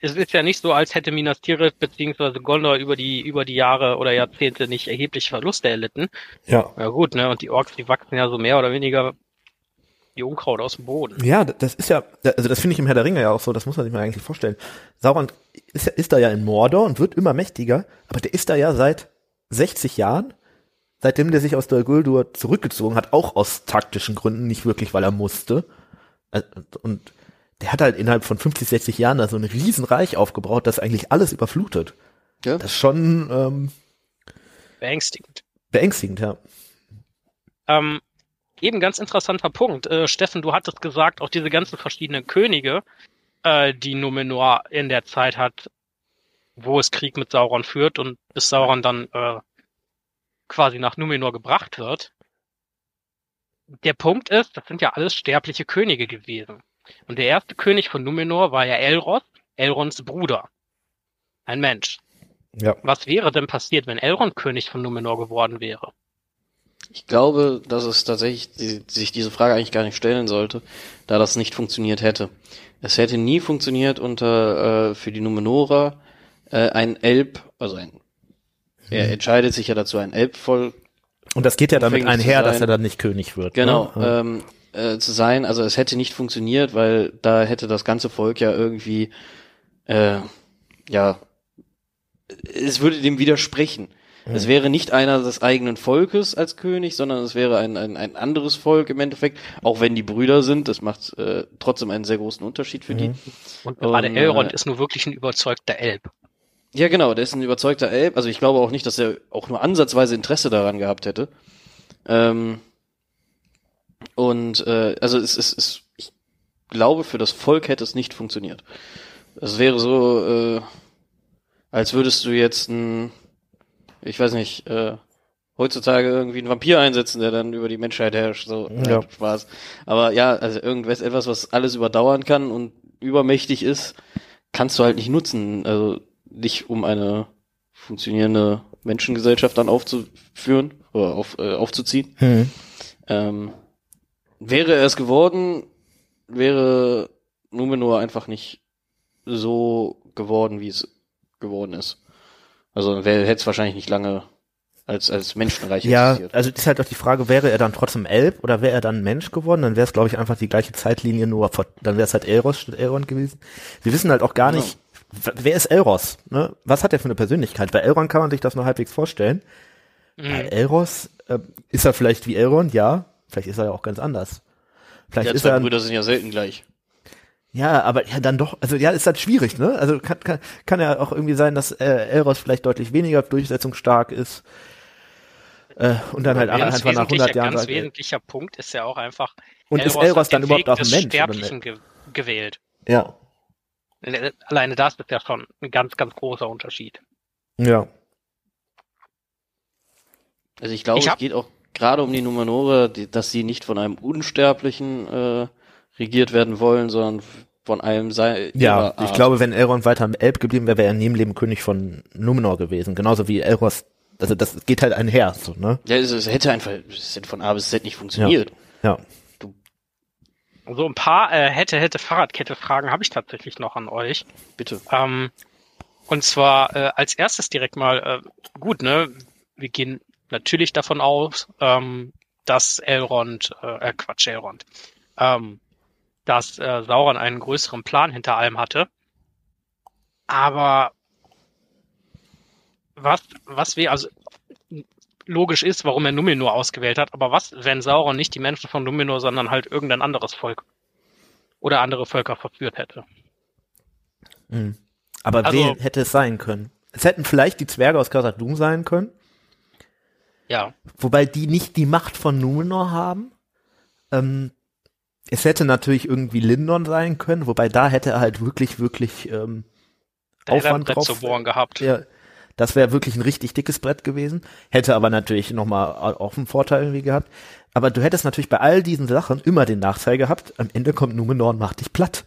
es ist ja nicht so, als hätte Minas Tirith beziehungsweise Gondor über die über die Jahre oder Jahrzehnte nicht erhebliche Verluste erlitten. ja, Ja gut, ne? Und die Orks, die wachsen ja so mehr oder weniger wie Unkraut aus dem Boden. Ja, das ist ja, also das finde ich im Herr der Ringe ja auch so, das muss man sich mal eigentlich vorstellen. Sauron ist, ja- ist da ja in Mordor und wird immer mächtiger, aber der ist da ja seit 60 Jahren, seitdem der sich aus der Guldur zurückgezogen hat, auch aus taktischen Gründen, nicht wirklich, weil er musste. Äh, Und der hat halt innerhalb von 50, 60 Jahren da so ein Riesenreich aufgebaut, das eigentlich alles überflutet. Ja. Das ist schon ähm, Beängstigend. beängstigend, ja. Ähm, eben ganz interessanter Punkt. Äh, Steffen, du hattest gesagt, auch diese ganzen verschiedenen Könige, äh, die Numenor in der Zeit hat, wo es Krieg mit Sauron führt und bis Sauron dann äh, quasi nach Numenor gebracht wird. Der Punkt ist, das sind ja alles sterbliche Könige gewesen. Und der erste König von Numenor war ja Elros, Elrons Bruder. Ein Mensch. Ja. Was wäre denn passiert, wenn Elrond König von Numenor geworden wäre? Ich glaube, dass es tatsächlich die, sich diese Frage eigentlich gar nicht stellen sollte, da das nicht funktioniert hätte. Es hätte nie funktioniert unter äh, für die Numenorer äh, ein Elb, also ein er entscheidet sich ja dazu, ein Elbvolk Und das geht ja damit einher, dass er dann nicht König wird. genau Ne? Ähm, äh, zu sein. Also es hätte nicht funktioniert, weil da hätte das ganze Volk ja irgendwie äh, ja es würde dem widersprechen. Es wäre nicht einer des eigenen Volkes als König, sondern es wäre ein, ein, ein anderes Volk im Endeffekt, auch wenn die Brüder sind. Das macht äh, trotzdem einen sehr großen Unterschied für die. Und gerade Elrond äh, ist nur wirklich ein überzeugter Elb. Ja, genau, der ist ein überzeugter Elb. Also ich glaube auch nicht, dass er auch nur ansatzweise Interesse daran gehabt hätte. Ähm, Und äh, also es ist, ich glaube, für das Volk hätte es nicht funktioniert. Es wäre so, äh, als würdest du jetzt ein, ich weiß nicht, äh, heutzutage irgendwie einen Vampir einsetzen, der dann über die Menschheit herrscht. So Ja. äh, Spaß. Aber ja, also irgendwas, etwas, was alles überdauern kann und übermächtig ist, kannst du halt nicht nutzen. Also nicht um eine funktionierende Menschengesellschaft dann aufzuführen oder auf, äh, aufzuziehen. Hm. Ähm, wäre er es geworden, wäre Numenor einfach nicht so geworden, wie es geworden ist. Also hätte es wahrscheinlich nicht lange als als Menschenreich Ja, existiert. also ist halt auch die Frage, wäre er dann trotzdem Elb oder wäre er dann Mensch geworden? Dann wäre es, glaube ich, einfach die gleiche Zeitlinie, nur vor, dann wäre es halt Elros statt Elrond gewesen. Wir wissen halt auch gar Ja. nicht, wer ist Elros? Ne? Was hat er für eine Persönlichkeit? Bei Elrond kann man sich das noch halbwegs vorstellen. Bei Mhm. Elros äh, ist er vielleicht wie Elrond, ja. Vielleicht ist er ja auch ganz anders. Vielleicht Ja, ist zwei er, Brüder sind ja selten gleich. ja, aber ja dann doch, also ja, ist halt schwierig, ne? Also kann, kann, kann ja auch irgendwie sein, dass äh, Elros vielleicht deutlich weniger durchsetzungsstark ist. Äh, und dann halt Ein einfach nach 100 wesentlicher, Jahren ganz sagt, äh, wesentlicher Punkt ist ja auch einfach, Und ist Elros Elros hat dann überhaupt auch ein Mensch? Sterblichen ge gewählt. Ja, Alleine das ist ja schon ein ganz, ganz großer Unterschied. ja. Also ich glaube, Ich es geht auch gerade um die Numenore, die, dass sie nicht von einem Unsterblichen äh, regiert werden wollen, sondern von einem sei Ja, ich glaube, wenn Elrond weiter im Elb geblieben wäre, wäre er im Nebenleben König von Numenor gewesen. Genauso wie Elros, also das geht halt einher, so, ne? Ja, es, es hätte einfach es hätte von A bis Z nicht funktioniert. Ja. So ein paar äh, hätte, hätte Fahrradkette-Fragen habe ich tatsächlich noch an euch. Bitte. Ähm, und zwar äh, als erstes direkt mal, äh, gut, ne, wir gehen natürlich davon aus, ähm, dass Elrond, äh, äh, Quatsch, Elrond, ähm, dass äh, Sauron einen größeren Plan hinter allem hatte. Aber was, was wir, also logisch ist, warum er Numenor ausgewählt hat, aber was, wenn Sauron nicht die Menschen von Numenor, sondern halt irgendein anderes Volk oder andere Völker verführt hätte? Mhm. Aber Also- wer hätte es sein können? Es hätten vielleicht die Zwerge aus Khazad-dûm sein können, Ja, wobei die nicht die Macht von Numenor haben. Ähm, es hätte natürlich irgendwie Lindon sein können, wobei da hätte er halt wirklich, wirklich ähm, Aufwand drauf. zu bohren gehabt. Ja, das wäre wirklich ein richtig dickes Brett gewesen. Hätte aber natürlich nochmal auch einen Vorteil irgendwie gehabt. Aber du hättest natürlich bei all diesen Sachen immer den Nachteil gehabt, am Ende kommt Numenor und macht dich platt.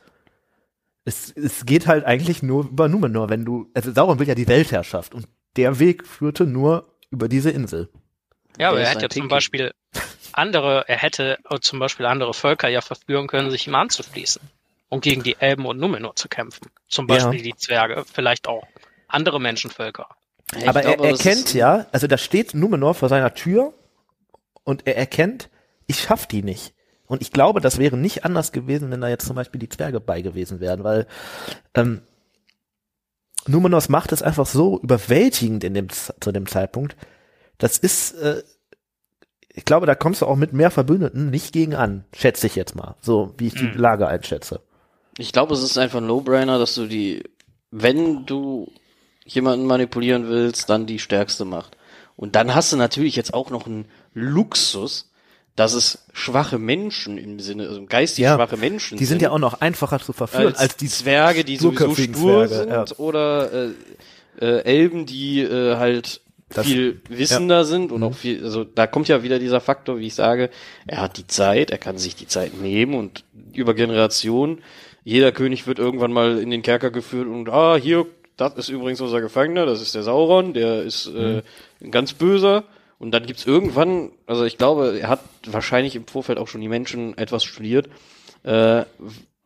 Es, es geht halt eigentlich nur über Numenor, wenn du, also Sauron will ja die Weltherrschaft und der Weg führte nur über diese Insel. Ja, aber er hätte ein zum Pinky. Beispiel andere, er hätte zum Beispiel andere Völker ja verführen können, sich ihm anzuschließen und gegen die Elben und Numenor zu kämpfen. Zum Ja. Beispiel die Zwerge, vielleicht auch andere Menschenvölker. Ich aber glaube, er erkennt ja, also da steht Numenor vor seiner Tür und er erkennt, ich schaff die nicht. Und ich glaube, das wäre nicht anders gewesen, wenn da jetzt zum Beispiel die Zwerge bei gewesen wären, weil ähm, Numenors Macht ist einfach so überwältigend in dem, zu dem Zeitpunkt. Das ist, äh, ich glaube, da kommst du auch mit mehr Verbündeten nicht gegen an, schätze ich jetzt mal, so wie ich die Mhm. Lage einschätze. Ich glaube, es ist einfach ein No-Brainer, dass du die, wenn du jemanden manipulieren willst, dann die stärkste Macht. Und dann hast du natürlich jetzt auch noch einen Luxus, dass es schwache Menschen im Sinne, also geistig Ja, schwache Menschen Die sind ja auch noch einfacher zu verführen als, die Zwerge, die sowieso stur Zwerge, sind, ja. oder äh, äh, Elben, die äh, halt Das- viel wissender sind Mhm. und auch viel, also da kommt ja wieder dieser Faktor, wie ich sage, er hat die Zeit, er kann sich die Zeit nehmen und über Generationen, jeder König wird irgendwann mal in den Kerker geführt und ah, hier, das ist übrigens unser Gefangener, das ist der Sauron, der ist äh, Mhm. ein ganz böser. Und dann gibt's irgendwann, also ich glaube, er hat wahrscheinlich im Vorfeld auch schon die Menschen etwas studiert äh,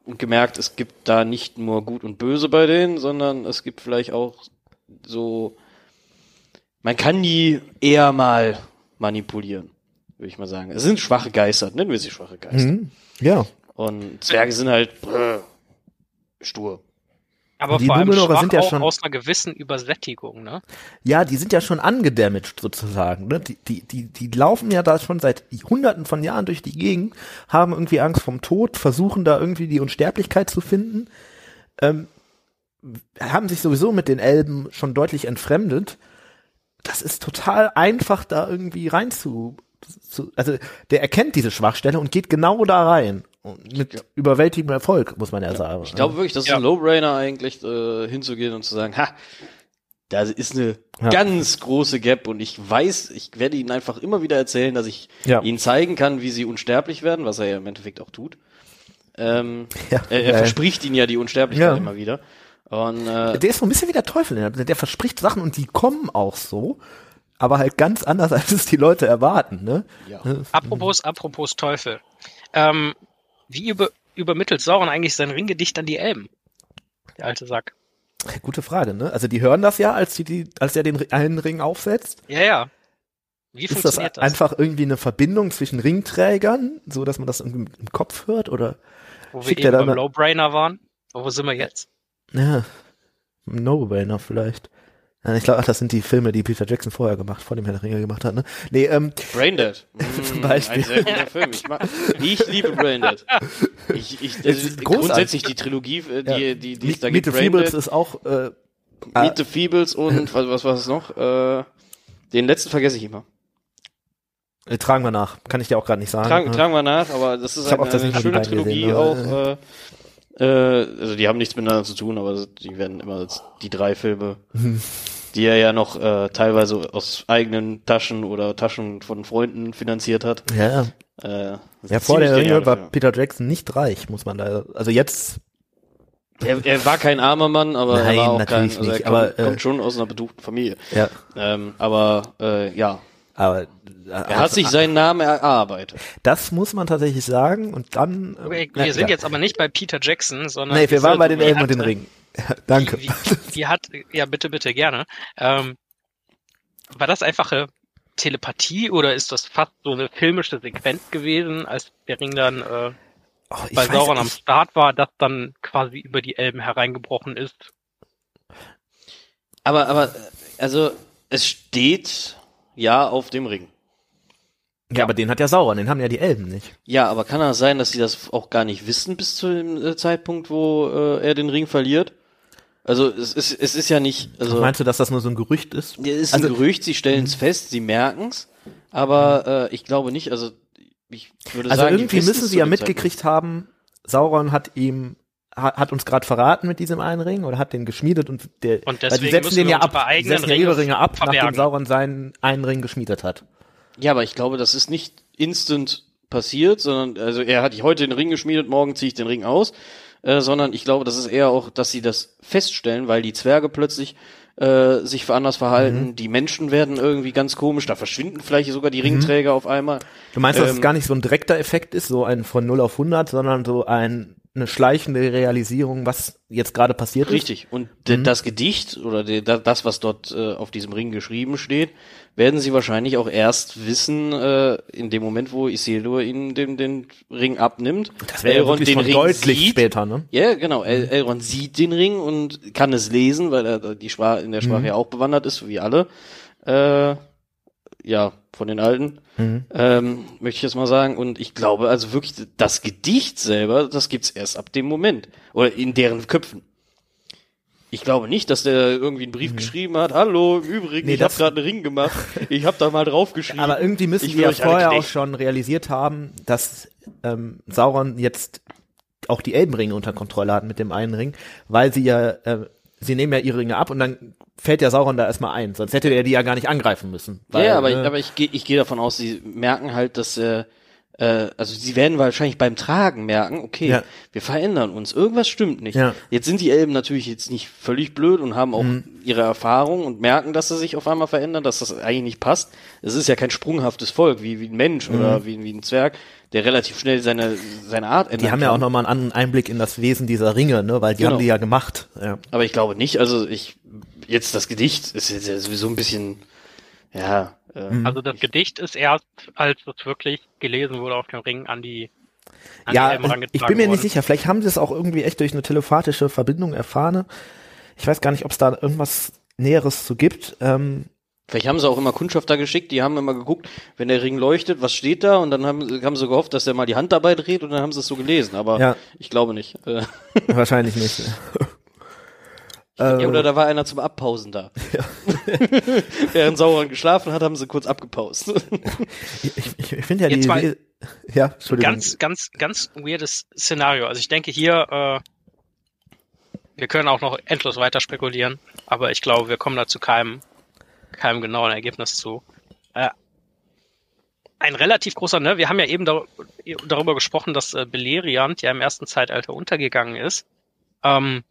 und gemerkt, es gibt da nicht nur Gut und Böse bei denen, sondern es gibt vielleicht auch so, man kann die eher mal manipulieren, würde ich mal sagen. Es sind schwache Geister, nennen wir sie schwache Geister. Mhm. Ja. Und Zwerge sind halt brr, stur. Aber Die vor allem Numenorer schwach sind ja auch schon- aus einer gewissen Übersättigung, ne? Ja, die sind ja schon angedamaged sozusagen. Ne? Die, die, die, die laufen ja da schon seit hunderten von Jahren durch die Gegend, haben irgendwie Angst vom Tod, versuchen da irgendwie die Unsterblichkeit zu finden, ähm, haben sich sowieso mit den Elben schon deutlich entfremdet. Das ist total einfach, da irgendwie zu, also der erkennt diese Schwachstelle und geht genau da rein. Und mit Ja. überwältigendem Erfolg, muss man ja sagen. Ich glaube wirklich, das ist Ja. ein Low-Brainer eigentlich, äh, hinzugehen und zu sagen, ha, da ist eine Ja. ganz große Gap und ich weiß, ich werde ihnen einfach immer wieder erzählen, dass ich Ja. ihnen zeigen kann, wie sie unsterblich werden, was er ja im Endeffekt auch tut. Ähm, Ja. er, er Ja. verspricht ihnen ja die Unsterblichkeit Ja. immer wieder. Und äh, Der ist so ein bisschen wie der Teufel. Der, der verspricht Sachen und die kommen auch so, aber halt ganz anders, als es die Leute erwarten. Ne? ja. Apropos, apropos Teufel. Ähm, wie über, übermittelt Sauron eigentlich sein Ringgedicht an die Elben? Der alte Sack. Gute Frage. Ne? Also die hören das ja, als, die, die, als er den einen Ring aufsetzt. Ja, ja. Wie Ist das funktioniert das? einfach irgendwie eine Verbindung zwischen Ringträgern, so dass man das irgendwie im Kopf hört? Oder Wo wir eben beim Low-Brainer waren? Wo sind wir jetzt? ja, No-Brainer vielleicht. Ich glaube, ach, das sind die Filme, die Peter Jackson vorher gemacht, vor dem Herr der Ringe gemacht hat. Ne? Nee, ähm, Braindead. Zum Beispiel. Ein sehr guter Film. Ich, mag, ich liebe Braindead. Ich, ich, Es also ist grundsätzlich die Trilogie, äh, die, ja. die, die es da Meet gibt. the Feebles ist auch äh. Meet the Feebles und was, was war es noch? Äh, den letzten vergesse ich immer. äh, tragen wir nach. Kann ich dir auch gerade nicht sagen. Tragen, Ja. tragen wir nach, aber das ist Ich hab eine, eine schöne Trilogie gesehen, auch. aber, Äh, äh, also die haben nichts miteinander zu tun, aber die werden immer als die drei Filme. die er ja noch äh, teilweise aus eigenen Taschen oder Taschen von Freunden finanziert hat. Ja. Äh, ja vor der Ringe war. Peter Jackson nicht reich, muss man da. Also jetzt, Er, er war kein armer Mann, aber Nein, er war auch kein, also er nicht, kommt, aber, äh, kommt schon aus einer beduchten Familie. ja. Ähm, aber äh, ja, Aber äh, er hat sich seinen Namen erarbeitet. Das muss man tatsächlich sagen. Und dann. äh, Wir, na, sind ja. jetzt aber nicht bei Peter Jackson, sondern Nee, wir waren bei den Elben und den Ringen. Ja, danke. Wie, wie hat, ja bitte, bitte, gerne. Ähm, war das einfache Telepathie oder ist das fast so eine filmische Sequenz gewesen, als der Ring dann äh, Oh, bei Sauron am. Start war, das dann quasi über die Elben hereingebrochen ist? Aber, aber, also, es steht ja auf dem Ring. Ja, aber den hat ja Sauron, den haben ja die Elben nicht. Ja, aber kann das sein, dass sie das auch gar nicht wissen bis zu dem äh, Zeitpunkt, wo äh, er den Ring verliert? Also es ist, es ist ja nicht, also Meinst du, dass das nur so ein Gerücht ist? Ja, ist Also- ein Gerücht, sie stellen es fest, sie merken's, aber äh, ich glaube nicht, also ich würde Also sagen, die irgendwie müssen sie ja mitgekriegt haben, Sauron hat ihm hat, hat uns gerade verraten mit diesem einen Ring oder hat den geschmiedet und der Und weil deswegen die setzen den ja ab, setzen ja ihre Ringe ab, nachdem verbergen. Sauron seinen einen Ring geschmiedet hat. Ja, aber ich glaube, das ist nicht instant passiert, sondern also er hat heute den Ring geschmiedet, morgen ziehe ich den Ring aus, äh, sondern ich glaube, das ist eher auch, dass sie das feststellen, weil die Zwerge plötzlich äh, sich anders verhalten, Mhm. die Menschen werden irgendwie ganz komisch, da verschwinden vielleicht sogar die Ringträger auf einmal. Du meinst, dass es Ähm, gar nicht so ein direkter Effekt ist, so ein von 0 auf 100, sondern so ein, eine schleichende Realisierung, was jetzt gerade passiert ist? Richtig. Und de- das Gedicht oder de- da- das, was dort äh, auf diesem Ring geschrieben steht, werden sie wahrscheinlich auch erst wissen, äh, in dem Moment, wo Isildur ihnen den, den Ring abnimmt. Das wäre Elrond den Ring deutlich sieht. später, ne? Ja, genau. El Elrond sieht den Ring und kann es lesen, weil er die Sprache in der Sprache Mhm. ja auch bewandert ist, wie alle. Äh, ja, von den Alten, Mhm. ähm, möchte ich jetzt mal sagen. Und ich glaube, also wirklich, das Gedicht selber, das gibt's erst ab dem Moment. Oder in deren Köpfen. Ich glaube nicht, dass der irgendwie einen Brief geschrieben hat. Hallo, im Übrigen, Mhm. Nee, ich habe gerade einen Ring gemacht. Ich habe da mal draufgeschrieben. Aber irgendwie müssen Ich die ja vorher auch schon realisiert haben, dass ähm, Sauron jetzt auch die Elbenringe unter Kontrolle hat mit dem einen Ring, weil sie ja, äh, sie nehmen ja ihre Ringe ab und dann fällt ja Sauron da erstmal ein, sonst hätte er die ja gar nicht angreifen müssen. Weil, ja, aber, äh, aber ich gehe ich gehe davon aus, sie merken halt, dass äh, äh, also sie werden wahrscheinlich beim Tragen merken, okay, Ja. wir verändern uns, irgendwas stimmt nicht. Ja. Mhm. Jetzt sind die Elben natürlich jetzt nicht völlig blöd und haben auch ihre Erfahrung und merken, dass sie sich auf einmal verändern, dass das eigentlich nicht passt. Es ist ja kein sprunghaftes Volk wie wie ein Mensch oder wie, wie ein Zwerg, der relativ schnell seine seine Art ändert. Mhm. die haben ja auch nochmal einen anderen Einblick in das Wesen dieser Ringe, ne, weil die Genau. haben die ja gemacht. Ja. Aber ich glaube nicht, also ich jetzt das Gedicht ist jetzt ja sowieso ein bisschen ja, äh. Also das Gedicht ist erst, als es wirklich gelesen wurde auf dem Ring an die an Ja, die ich bin mir nicht worden. sicher. Vielleicht haben sie es auch irgendwie echt durch eine telepathische Verbindung erfahren. Ich weiß gar nicht, ob es da irgendwas Näheres zu gibt. Ähm, Vielleicht haben sie auch immer Kundschafter geschickt, die haben immer geguckt, wenn der Ring leuchtet, was steht da? Und dann haben, haben sie gehofft, dass er mal die Hand dabei dreht und dann haben sie es so gelesen. Aber Ja. ich glaube nicht. Äh, wahrscheinlich nicht. ja, Äh, oder da war einer zum Abpausen da. Während Sauron geschlafen hat, haben sie kurz abgepaust. Ich, ich, ich finde ja Jetzt die mal- ja, Entschuldigung. Ganz, ganz, ganz weirdes Szenario. Also ich denke hier, äh, wir können auch noch endlos weiter spekulieren, aber ich glaube, wir kommen da zu keinem, keinem genauen Ergebnis zu. Äh, ein relativ großer, ne, wir haben ja eben dar darüber gesprochen, dass äh, Beleriand ja im ersten Zeitalter untergegangen ist. Ähm,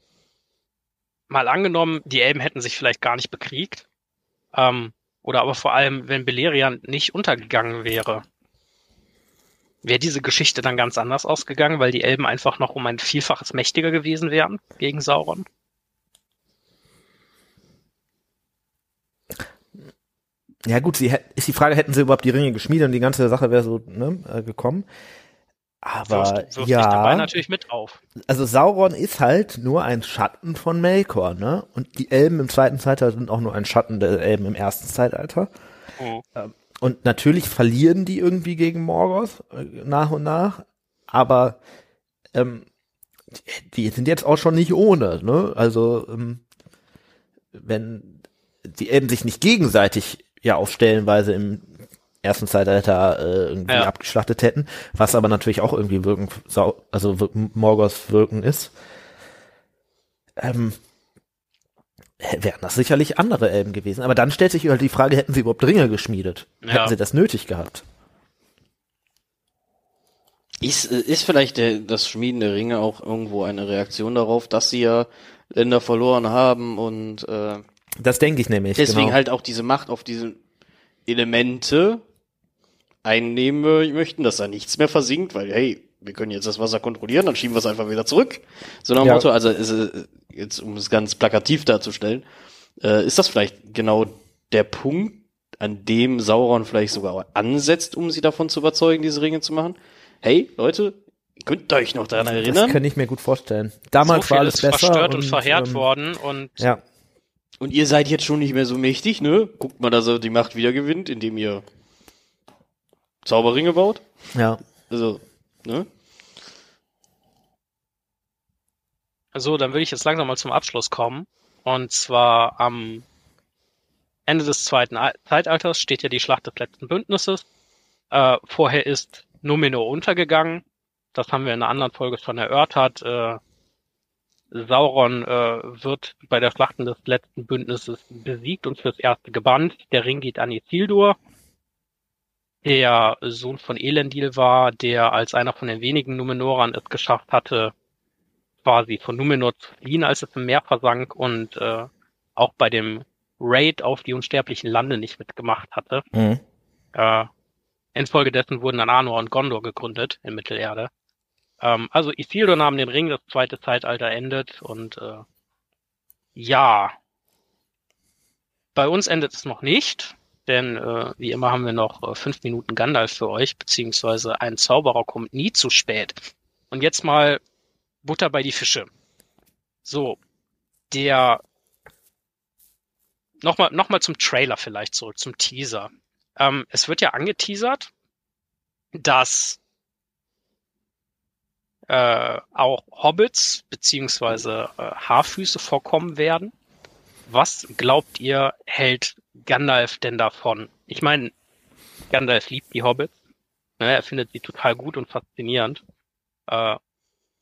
mal angenommen, die Elben hätten sich vielleicht gar nicht bekriegt. Ähm, oder aber vor allem, wenn Beleriand nicht untergegangen wäre, wäre diese Geschichte dann ganz anders ausgegangen, weil die Elben einfach noch um ein Vielfaches mächtiger gewesen wären gegen Sauron. Ja gut, sie ist die Frage, hätten sie überhaupt die Ringe geschmiedet und die ganze Sache wäre so ne, äh, gekommen. Aber Wirft- wirft sich dabei ja, natürlich mit auf. also Sauron ist halt nur ein Schatten von Melkor, ne? Und die Elben im zweiten Zeitalter sind auch nur ein Schatten der Elben im ersten Zeitalter. Mhm. Und natürlich verlieren die irgendwie gegen Morgoth äh, nach und nach, aber ähm, die, die sind jetzt auch schon nicht ohne, ne? Also ähm, wenn die Elben sich nicht gegenseitig ja auf Stellenweise im ersten Zeitalter äh, irgendwie Ja. abgeschlachtet hätten, was aber natürlich auch irgendwie wirken, also Morgoths Wirken ist, ähm, wären das sicherlich andere Elben gewesen. Aber dann stellt sich halt die Frage, hätten sie überhaupt Ringe geschmiedet? Ja. Hätten sie das nötig gehabt? Ist, äh, ist vielleicht der, das Schmieden der Ringe auch irgendwo eine Reaktion darauf, dass sie ja Länder verloren haben und äh, Das denke ich nämlich. deswegen genau. halt auch diese Macht auf diese Elemente einnehmen möchten, dass da nichts mehr versinkt, weil hey, wir können jetzt das Wasser kontrollieren, dann schieben wir es einfach wieder zurück. So nach dem Ja. Motto, also ist, äh, jetzt um es ganz plakativ darzustellen, äh, ist das vielleicht genau der Punkt, an dem Sauron vielleicht sogar ansetzt, um sie davon zu überzeugen, diese Ringe zu machen? Hey, Leute, ihr könnt euch noch daran Das erinnern? kann ich mir gut vorstellen. Damals so war alles ist besser. verstört und, verheert ähm, worden und Ja, Und ihr seid jetzt schon nicht mehr so mächtig, ne? Guckt mal, dass er die Macht wieder gewinnt, indem ihr Zauberringe baut. ja. Also, ne? So, dann würde ich jetzt langsam mal zum Abschluss kommen. Und zwar am Ende des zweiten Al- Zeitalters steht ja die Schlacht des letzten Bündnisses. Äh, vorher ist Numenor untergegangen. Das haben wir in einer anderen Folge schon erörtert. Äh, Sauron äh, wird bei der Schlacht des letzten Bündnisses besiegt und fürs Erste gebannt. Der Ring geht an Isildur, der Sohn von Elendil war, der als einer von den wenigen Numenorern es geschafft hatte, quasi von Numenor zu fliehen, als es im Meer versank und äh, auch bei dem Raid auf die unsterblichen Lande nicht mitgemacht hatte. Mhm. Äh, infolgedessen wurden dann Arnor und Gondor gegründet in Mittelerde. Ähm, also Isildur nahm den Ring, das zweite Zeitalter endet und äh, ja, bei uns endet es noch nicht, denn äh, wie immer haben wir noch äh, fünf Minuten Gandalf für euch, beziehungsweise ein Zauberer kommt nie zu spät. Und jetzt mal Butter bei die Fische. So, der nochmal noch mal zum Trailer vielleicht zurück, zum Teaser. Ähm, es wird ja angeteasert, dass äh, auch Hobbits beziehungsweise äh, Haarfüße vorkommen werden. Was glaubt ihr, hält Gandalf denn davon? Ich meine, Gandalf liebt die Hobbits. Ne, er findet sie total gut und faszinierend. Äh,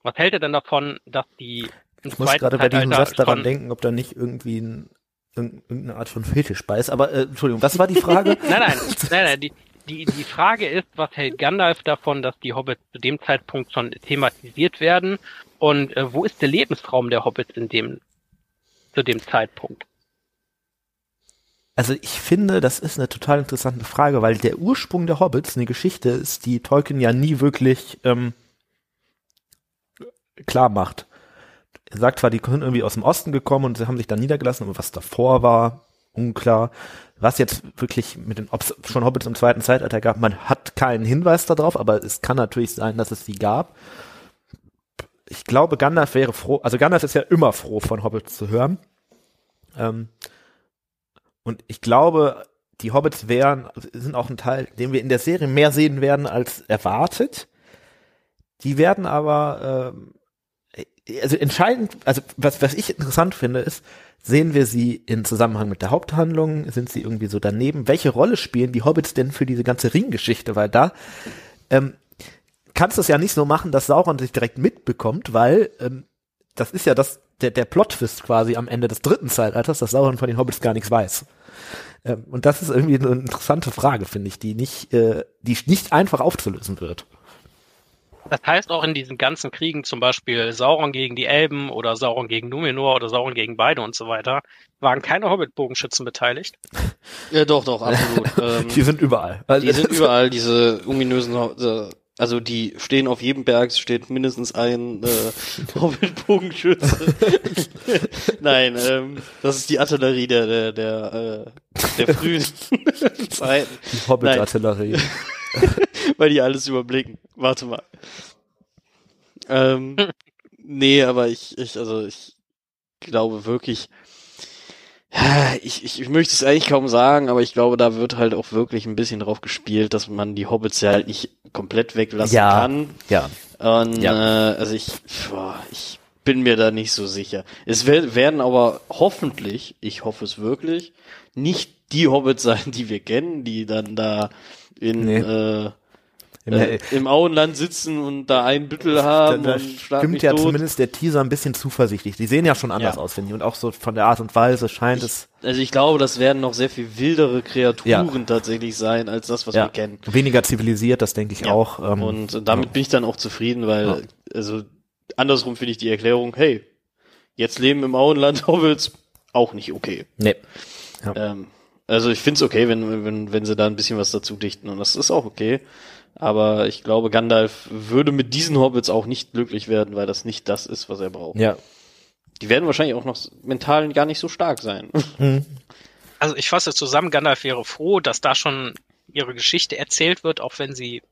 was hält er denn davon, dass die Ich muss gerade bei diesem Satz daran denken, ob da nicht irgendwie ein, irg- irgendeine Art von Fetisch bei ist. Aber äh, Entschuldigung, was war die Frage? Nein, nein, nein, nein. Die, die, die Frage ist, was hält Gandalf davon, dass die Hobbits zu dem Zeitpunkt schon thematisiert werden? Und äh, wo ist der Lebensraum der Hobbits in dem, zu dem Zeitpunkt? Also ich finde, das ist eine total interessante Frage, weil der Ursprung der Hobbits eine Geschichte ist, die Tolkien ja nie wirklich ähm, klar macht. Er sagt zwar, die sind irgendwie aus dem Osten gekommen und sie haben sich dann niedergelassen, aber was davor war, unklar. Was jetzt wirklich mit den, ob es schon Hobbits im zweiten Zeitalter gab, man hat keinen Hinweis darauf, aber es kann natürlich sein, dass es sie gab. Ich glaube, Gandalf wäre froh, also Gandalf ist ja immer froh, von Hobbits zu hören. Ähm, und ich glaube, die Hobbits wären, sind auch ein Teil, den wir in der Serie mehr sehen werden als erwartet. Die werden aber, ähm, also entscheidend, also was, was ich interessant finde, ist, sehen wir sie in Zusammenhang mit der Haupthandlung? Sind sie irgendwie so daneben? Welche Rolle spielen die Hobbits denn für diese ganze Ringgeschichte? Weil da ähm, kannst du es ja nicht so machen, dass Sauron sich direkt mitbekommt, weil ähm, das ist ja das, der, der Plot-Twist quasi am Ende des dritten Zeitalters, dass Sauron von den Hobbits gar nichts weiß. Ähm, und das ist irgendwie eine interessante Frage, finde ich, die nicht, äh, die nicht einfach aufzulösen wird. Das heißt auch in diesen ganzen Kriegen, zum Beispiel Sauron gegen die Elben oder Sauron gegen Numenor oder Sauron gegen beide und so weiter, waren keine Hobbit-Bogenschützen beteiligt. Ja, doch, doch, absolut. ähm, Die sind überall. die sind überall, diese ominösen, äh, also die stehen auf jedem Berg, es steht mindestens ein äh, Hobbit-Bogenschütze. Nein, ähm, das ist die Artillerie der, der, der, äh, der frühen Zeiten. Die Hobbit-Artillerie. weil die alles überblicken. Warte mal. Ähm, nee, aber ich, ich, also ich glaube wirklich, ich, ich, ich möchte es eigentlich kaum sagen, aber ich glaube, da wird halt auch wirklich ein bisschen drauf gespielt, dass man die Hobbits ja halt nicht komplett weglassen Ja. kann. Ja. Und Ja. äh, also ich, boah, ich bin mir da nicht so sicher. Es wer- werden aber hoffentlich, ich hoffe es wirklich, nicht die Hobbits sein, die wir kennen, die dann da in Nee. äh, Im, äh, im Auenland sitzen und da ein Büttel da, haben da und schlag stimmt ja tot. zumindest der Teaser ein bisschen zuversichtlich. Die sehen ja schon anders Ja. aus, finde ich. Und auch so von der Art und Weise scheint es Also ich glaube, das werden noch sehr viel wildere Kreaturen tatsächlich sein, als das, was ja, wir kennen. weniger zivilisiert, das denke ich Ja. auch. Ähm, Und äh, damit bin ich dann auch zufrieden, weil, Ja. also andersrum finde ich die Erklärung, hey, jetzt leben im Auenland Hobbits auch nicht okay. nee. Ähm, also ich finde es okay, wenn, wenn, wenn sie da ein bisschen was dazu dichten und das ist auch okay. Aber ich glaube, Gandalf würde mit diesen Hobbits auch nicht glücklich werden, weil das nicht das ist, was er braucht. Ja. Die werden wahrscheinlich auch noch mental gar nicht so stark sein. Hm. Also ich fasse zusammen, Gandalf wäre froh, dass da schon ihre Geschichte erzählt wird, auch wenn sie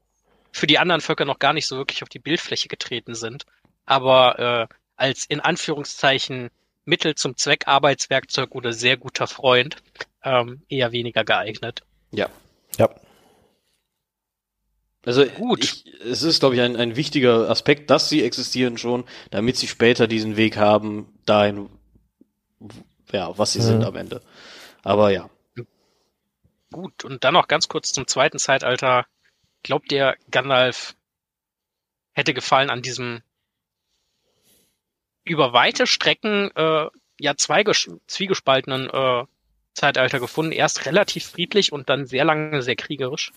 für die anderen Völker noch gar nicht so wirklich auf die Bildfläche getreten sind. Aber äh, als in Anführungszeichen Mittel zum Zweck Arbeitswerkzeug oder sehr guter Freund ähm, eher weniger geeignet. Ja. Ja. Also Gut. Ich, es ist, glaube ich, ein, ein wichtiger Aspekt, dass sie existieren schon, damit sie später diesen Weg haben, dahin, ja, was sie Mhm. sind am Ende. Aber ja. Gut, und dann noch ganz kurz zum zweiten Zeitalter. Glaubt ihr, Gandalf hätte gefallen an diesem über weite Strecken äh, ja zwiegespaltenen äh, Zeitalter gefunden? Erst relativ friedlich und dann sehr lange sehr kriegerisch.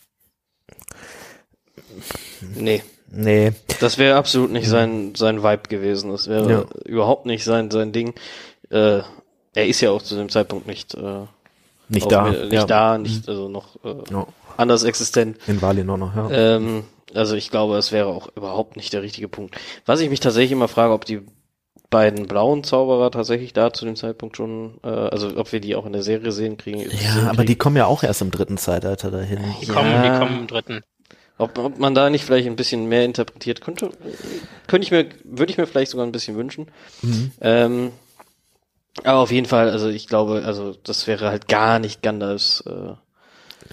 Nee. Nee. Das wäre absolut nicht sein, sein Vibe gewesen. Das wäre Ja. überhaupt nicht sein, sein Ding. Äh, er ist ja auch zu dem Zeitpunkt nicht, äh, Nicht da. mir- nicht ja. da, nicht, also noch äh, Ja. anders existent. In Valinor noch, ja. Ähm, also ich glaube, es wäre auch überhaupt nicht der richtige Punkt. Was ich mich tatsächlich immer frage, ob die beiden blauen Zauberer tatsächlich da zu dem Zeitpunkt schon, äh, also ob wir die auch in der Serie sehen kriegen. ja, sehen aber die kriegen. kommen ja auch erst im dritten Zeitalter dahin. Die Ja. kommen, die kommen im dritten. Ob, ob man da nicht vielleicht ein bisschen mehr interpretiert könnte, könnte ich mir, würde ich mir vielleicht sogar ein bisschen wünschen. Mhm. Ähm, aber auf jeden Fall, also ich glaube, also das wäre halt gar nicht Gandalfs. Äh,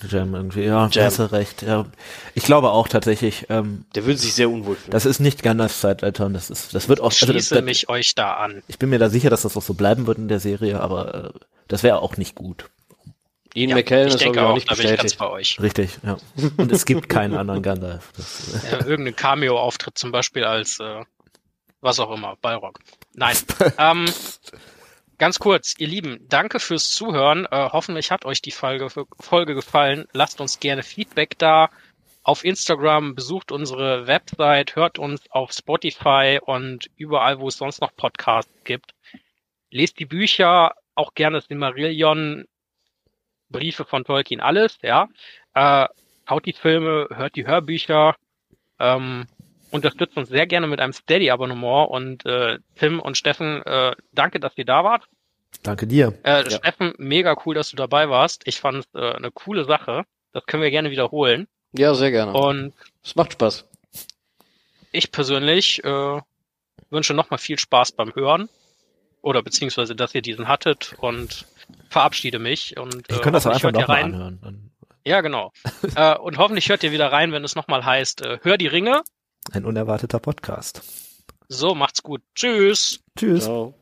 Jam irgendwie, ja, Jam. hast du recht. Ja. Ich glaube auch tatsächlich, ähm, der würde sich sehr unwohl fühlen. das ist nicht Gandalfs Zeitalter und das ist, das wird auch, Ich also das, schließe das, mich euch da an. ich bin mir da sicher, dass das auch so bleiben wird in der Serie, aber äh, das wäre auch nicht gut. Ian Ja, McKellen ich ist denke auch auch, nicht da bin ich ganz bestätigt. bei euch. Richtig, ja. Und es gibt keinen anderen Gandalf. Das, äh, Ja, irgendein Cameo-Auftritt zum Beispiel als äh, was auch immer, Balrog. Nein. ähm, ganz kurz, ihr Lieben, danke fürs Zuhören. Äh, hoffentlich hat euch die Folge, Folge gefallen. Lasst uns gerne Feedback da. Auf Instagram besucht unsere Website, hört uns auf Spotify und überall, wo es sonst noch Podcasts gibt. Lest die Bücher, auch gerne Silmarillion, Briefe von Tolkien, alles, ja. Äh, haut die Filme, hört die Hörbücher, ähm, unterstützt uns sehr gerne mit einem Steady-Abonnement und äh, Tim und Steffen, äh, danke, dass ihr da wart. danke dir. Äh, Ja. Steffen, mega cool, dass du dabei warst. Ich fand es äh, eine coole Sache. Das können wir gerne wiederholen. Ja, sehr gerne. Und Es macht Spaß. ich persönlich äh, wünsche nochmal viel Spaß beim Hören. Oder beziehungsweise, dass ihr diesen hattet und verabschiede mich. Und, Ich äh, könnte das auch hoffentlich einfach ihr nochmal rein. anhören. Ja, genau. äh, und hoffentlich hört ihr wieder rein, wenn es nochmal heißt, äh, hör die Ringe. Ein unerwarteter Podcast. So, macht's gut. Tschüss. Tschüss. Ciao.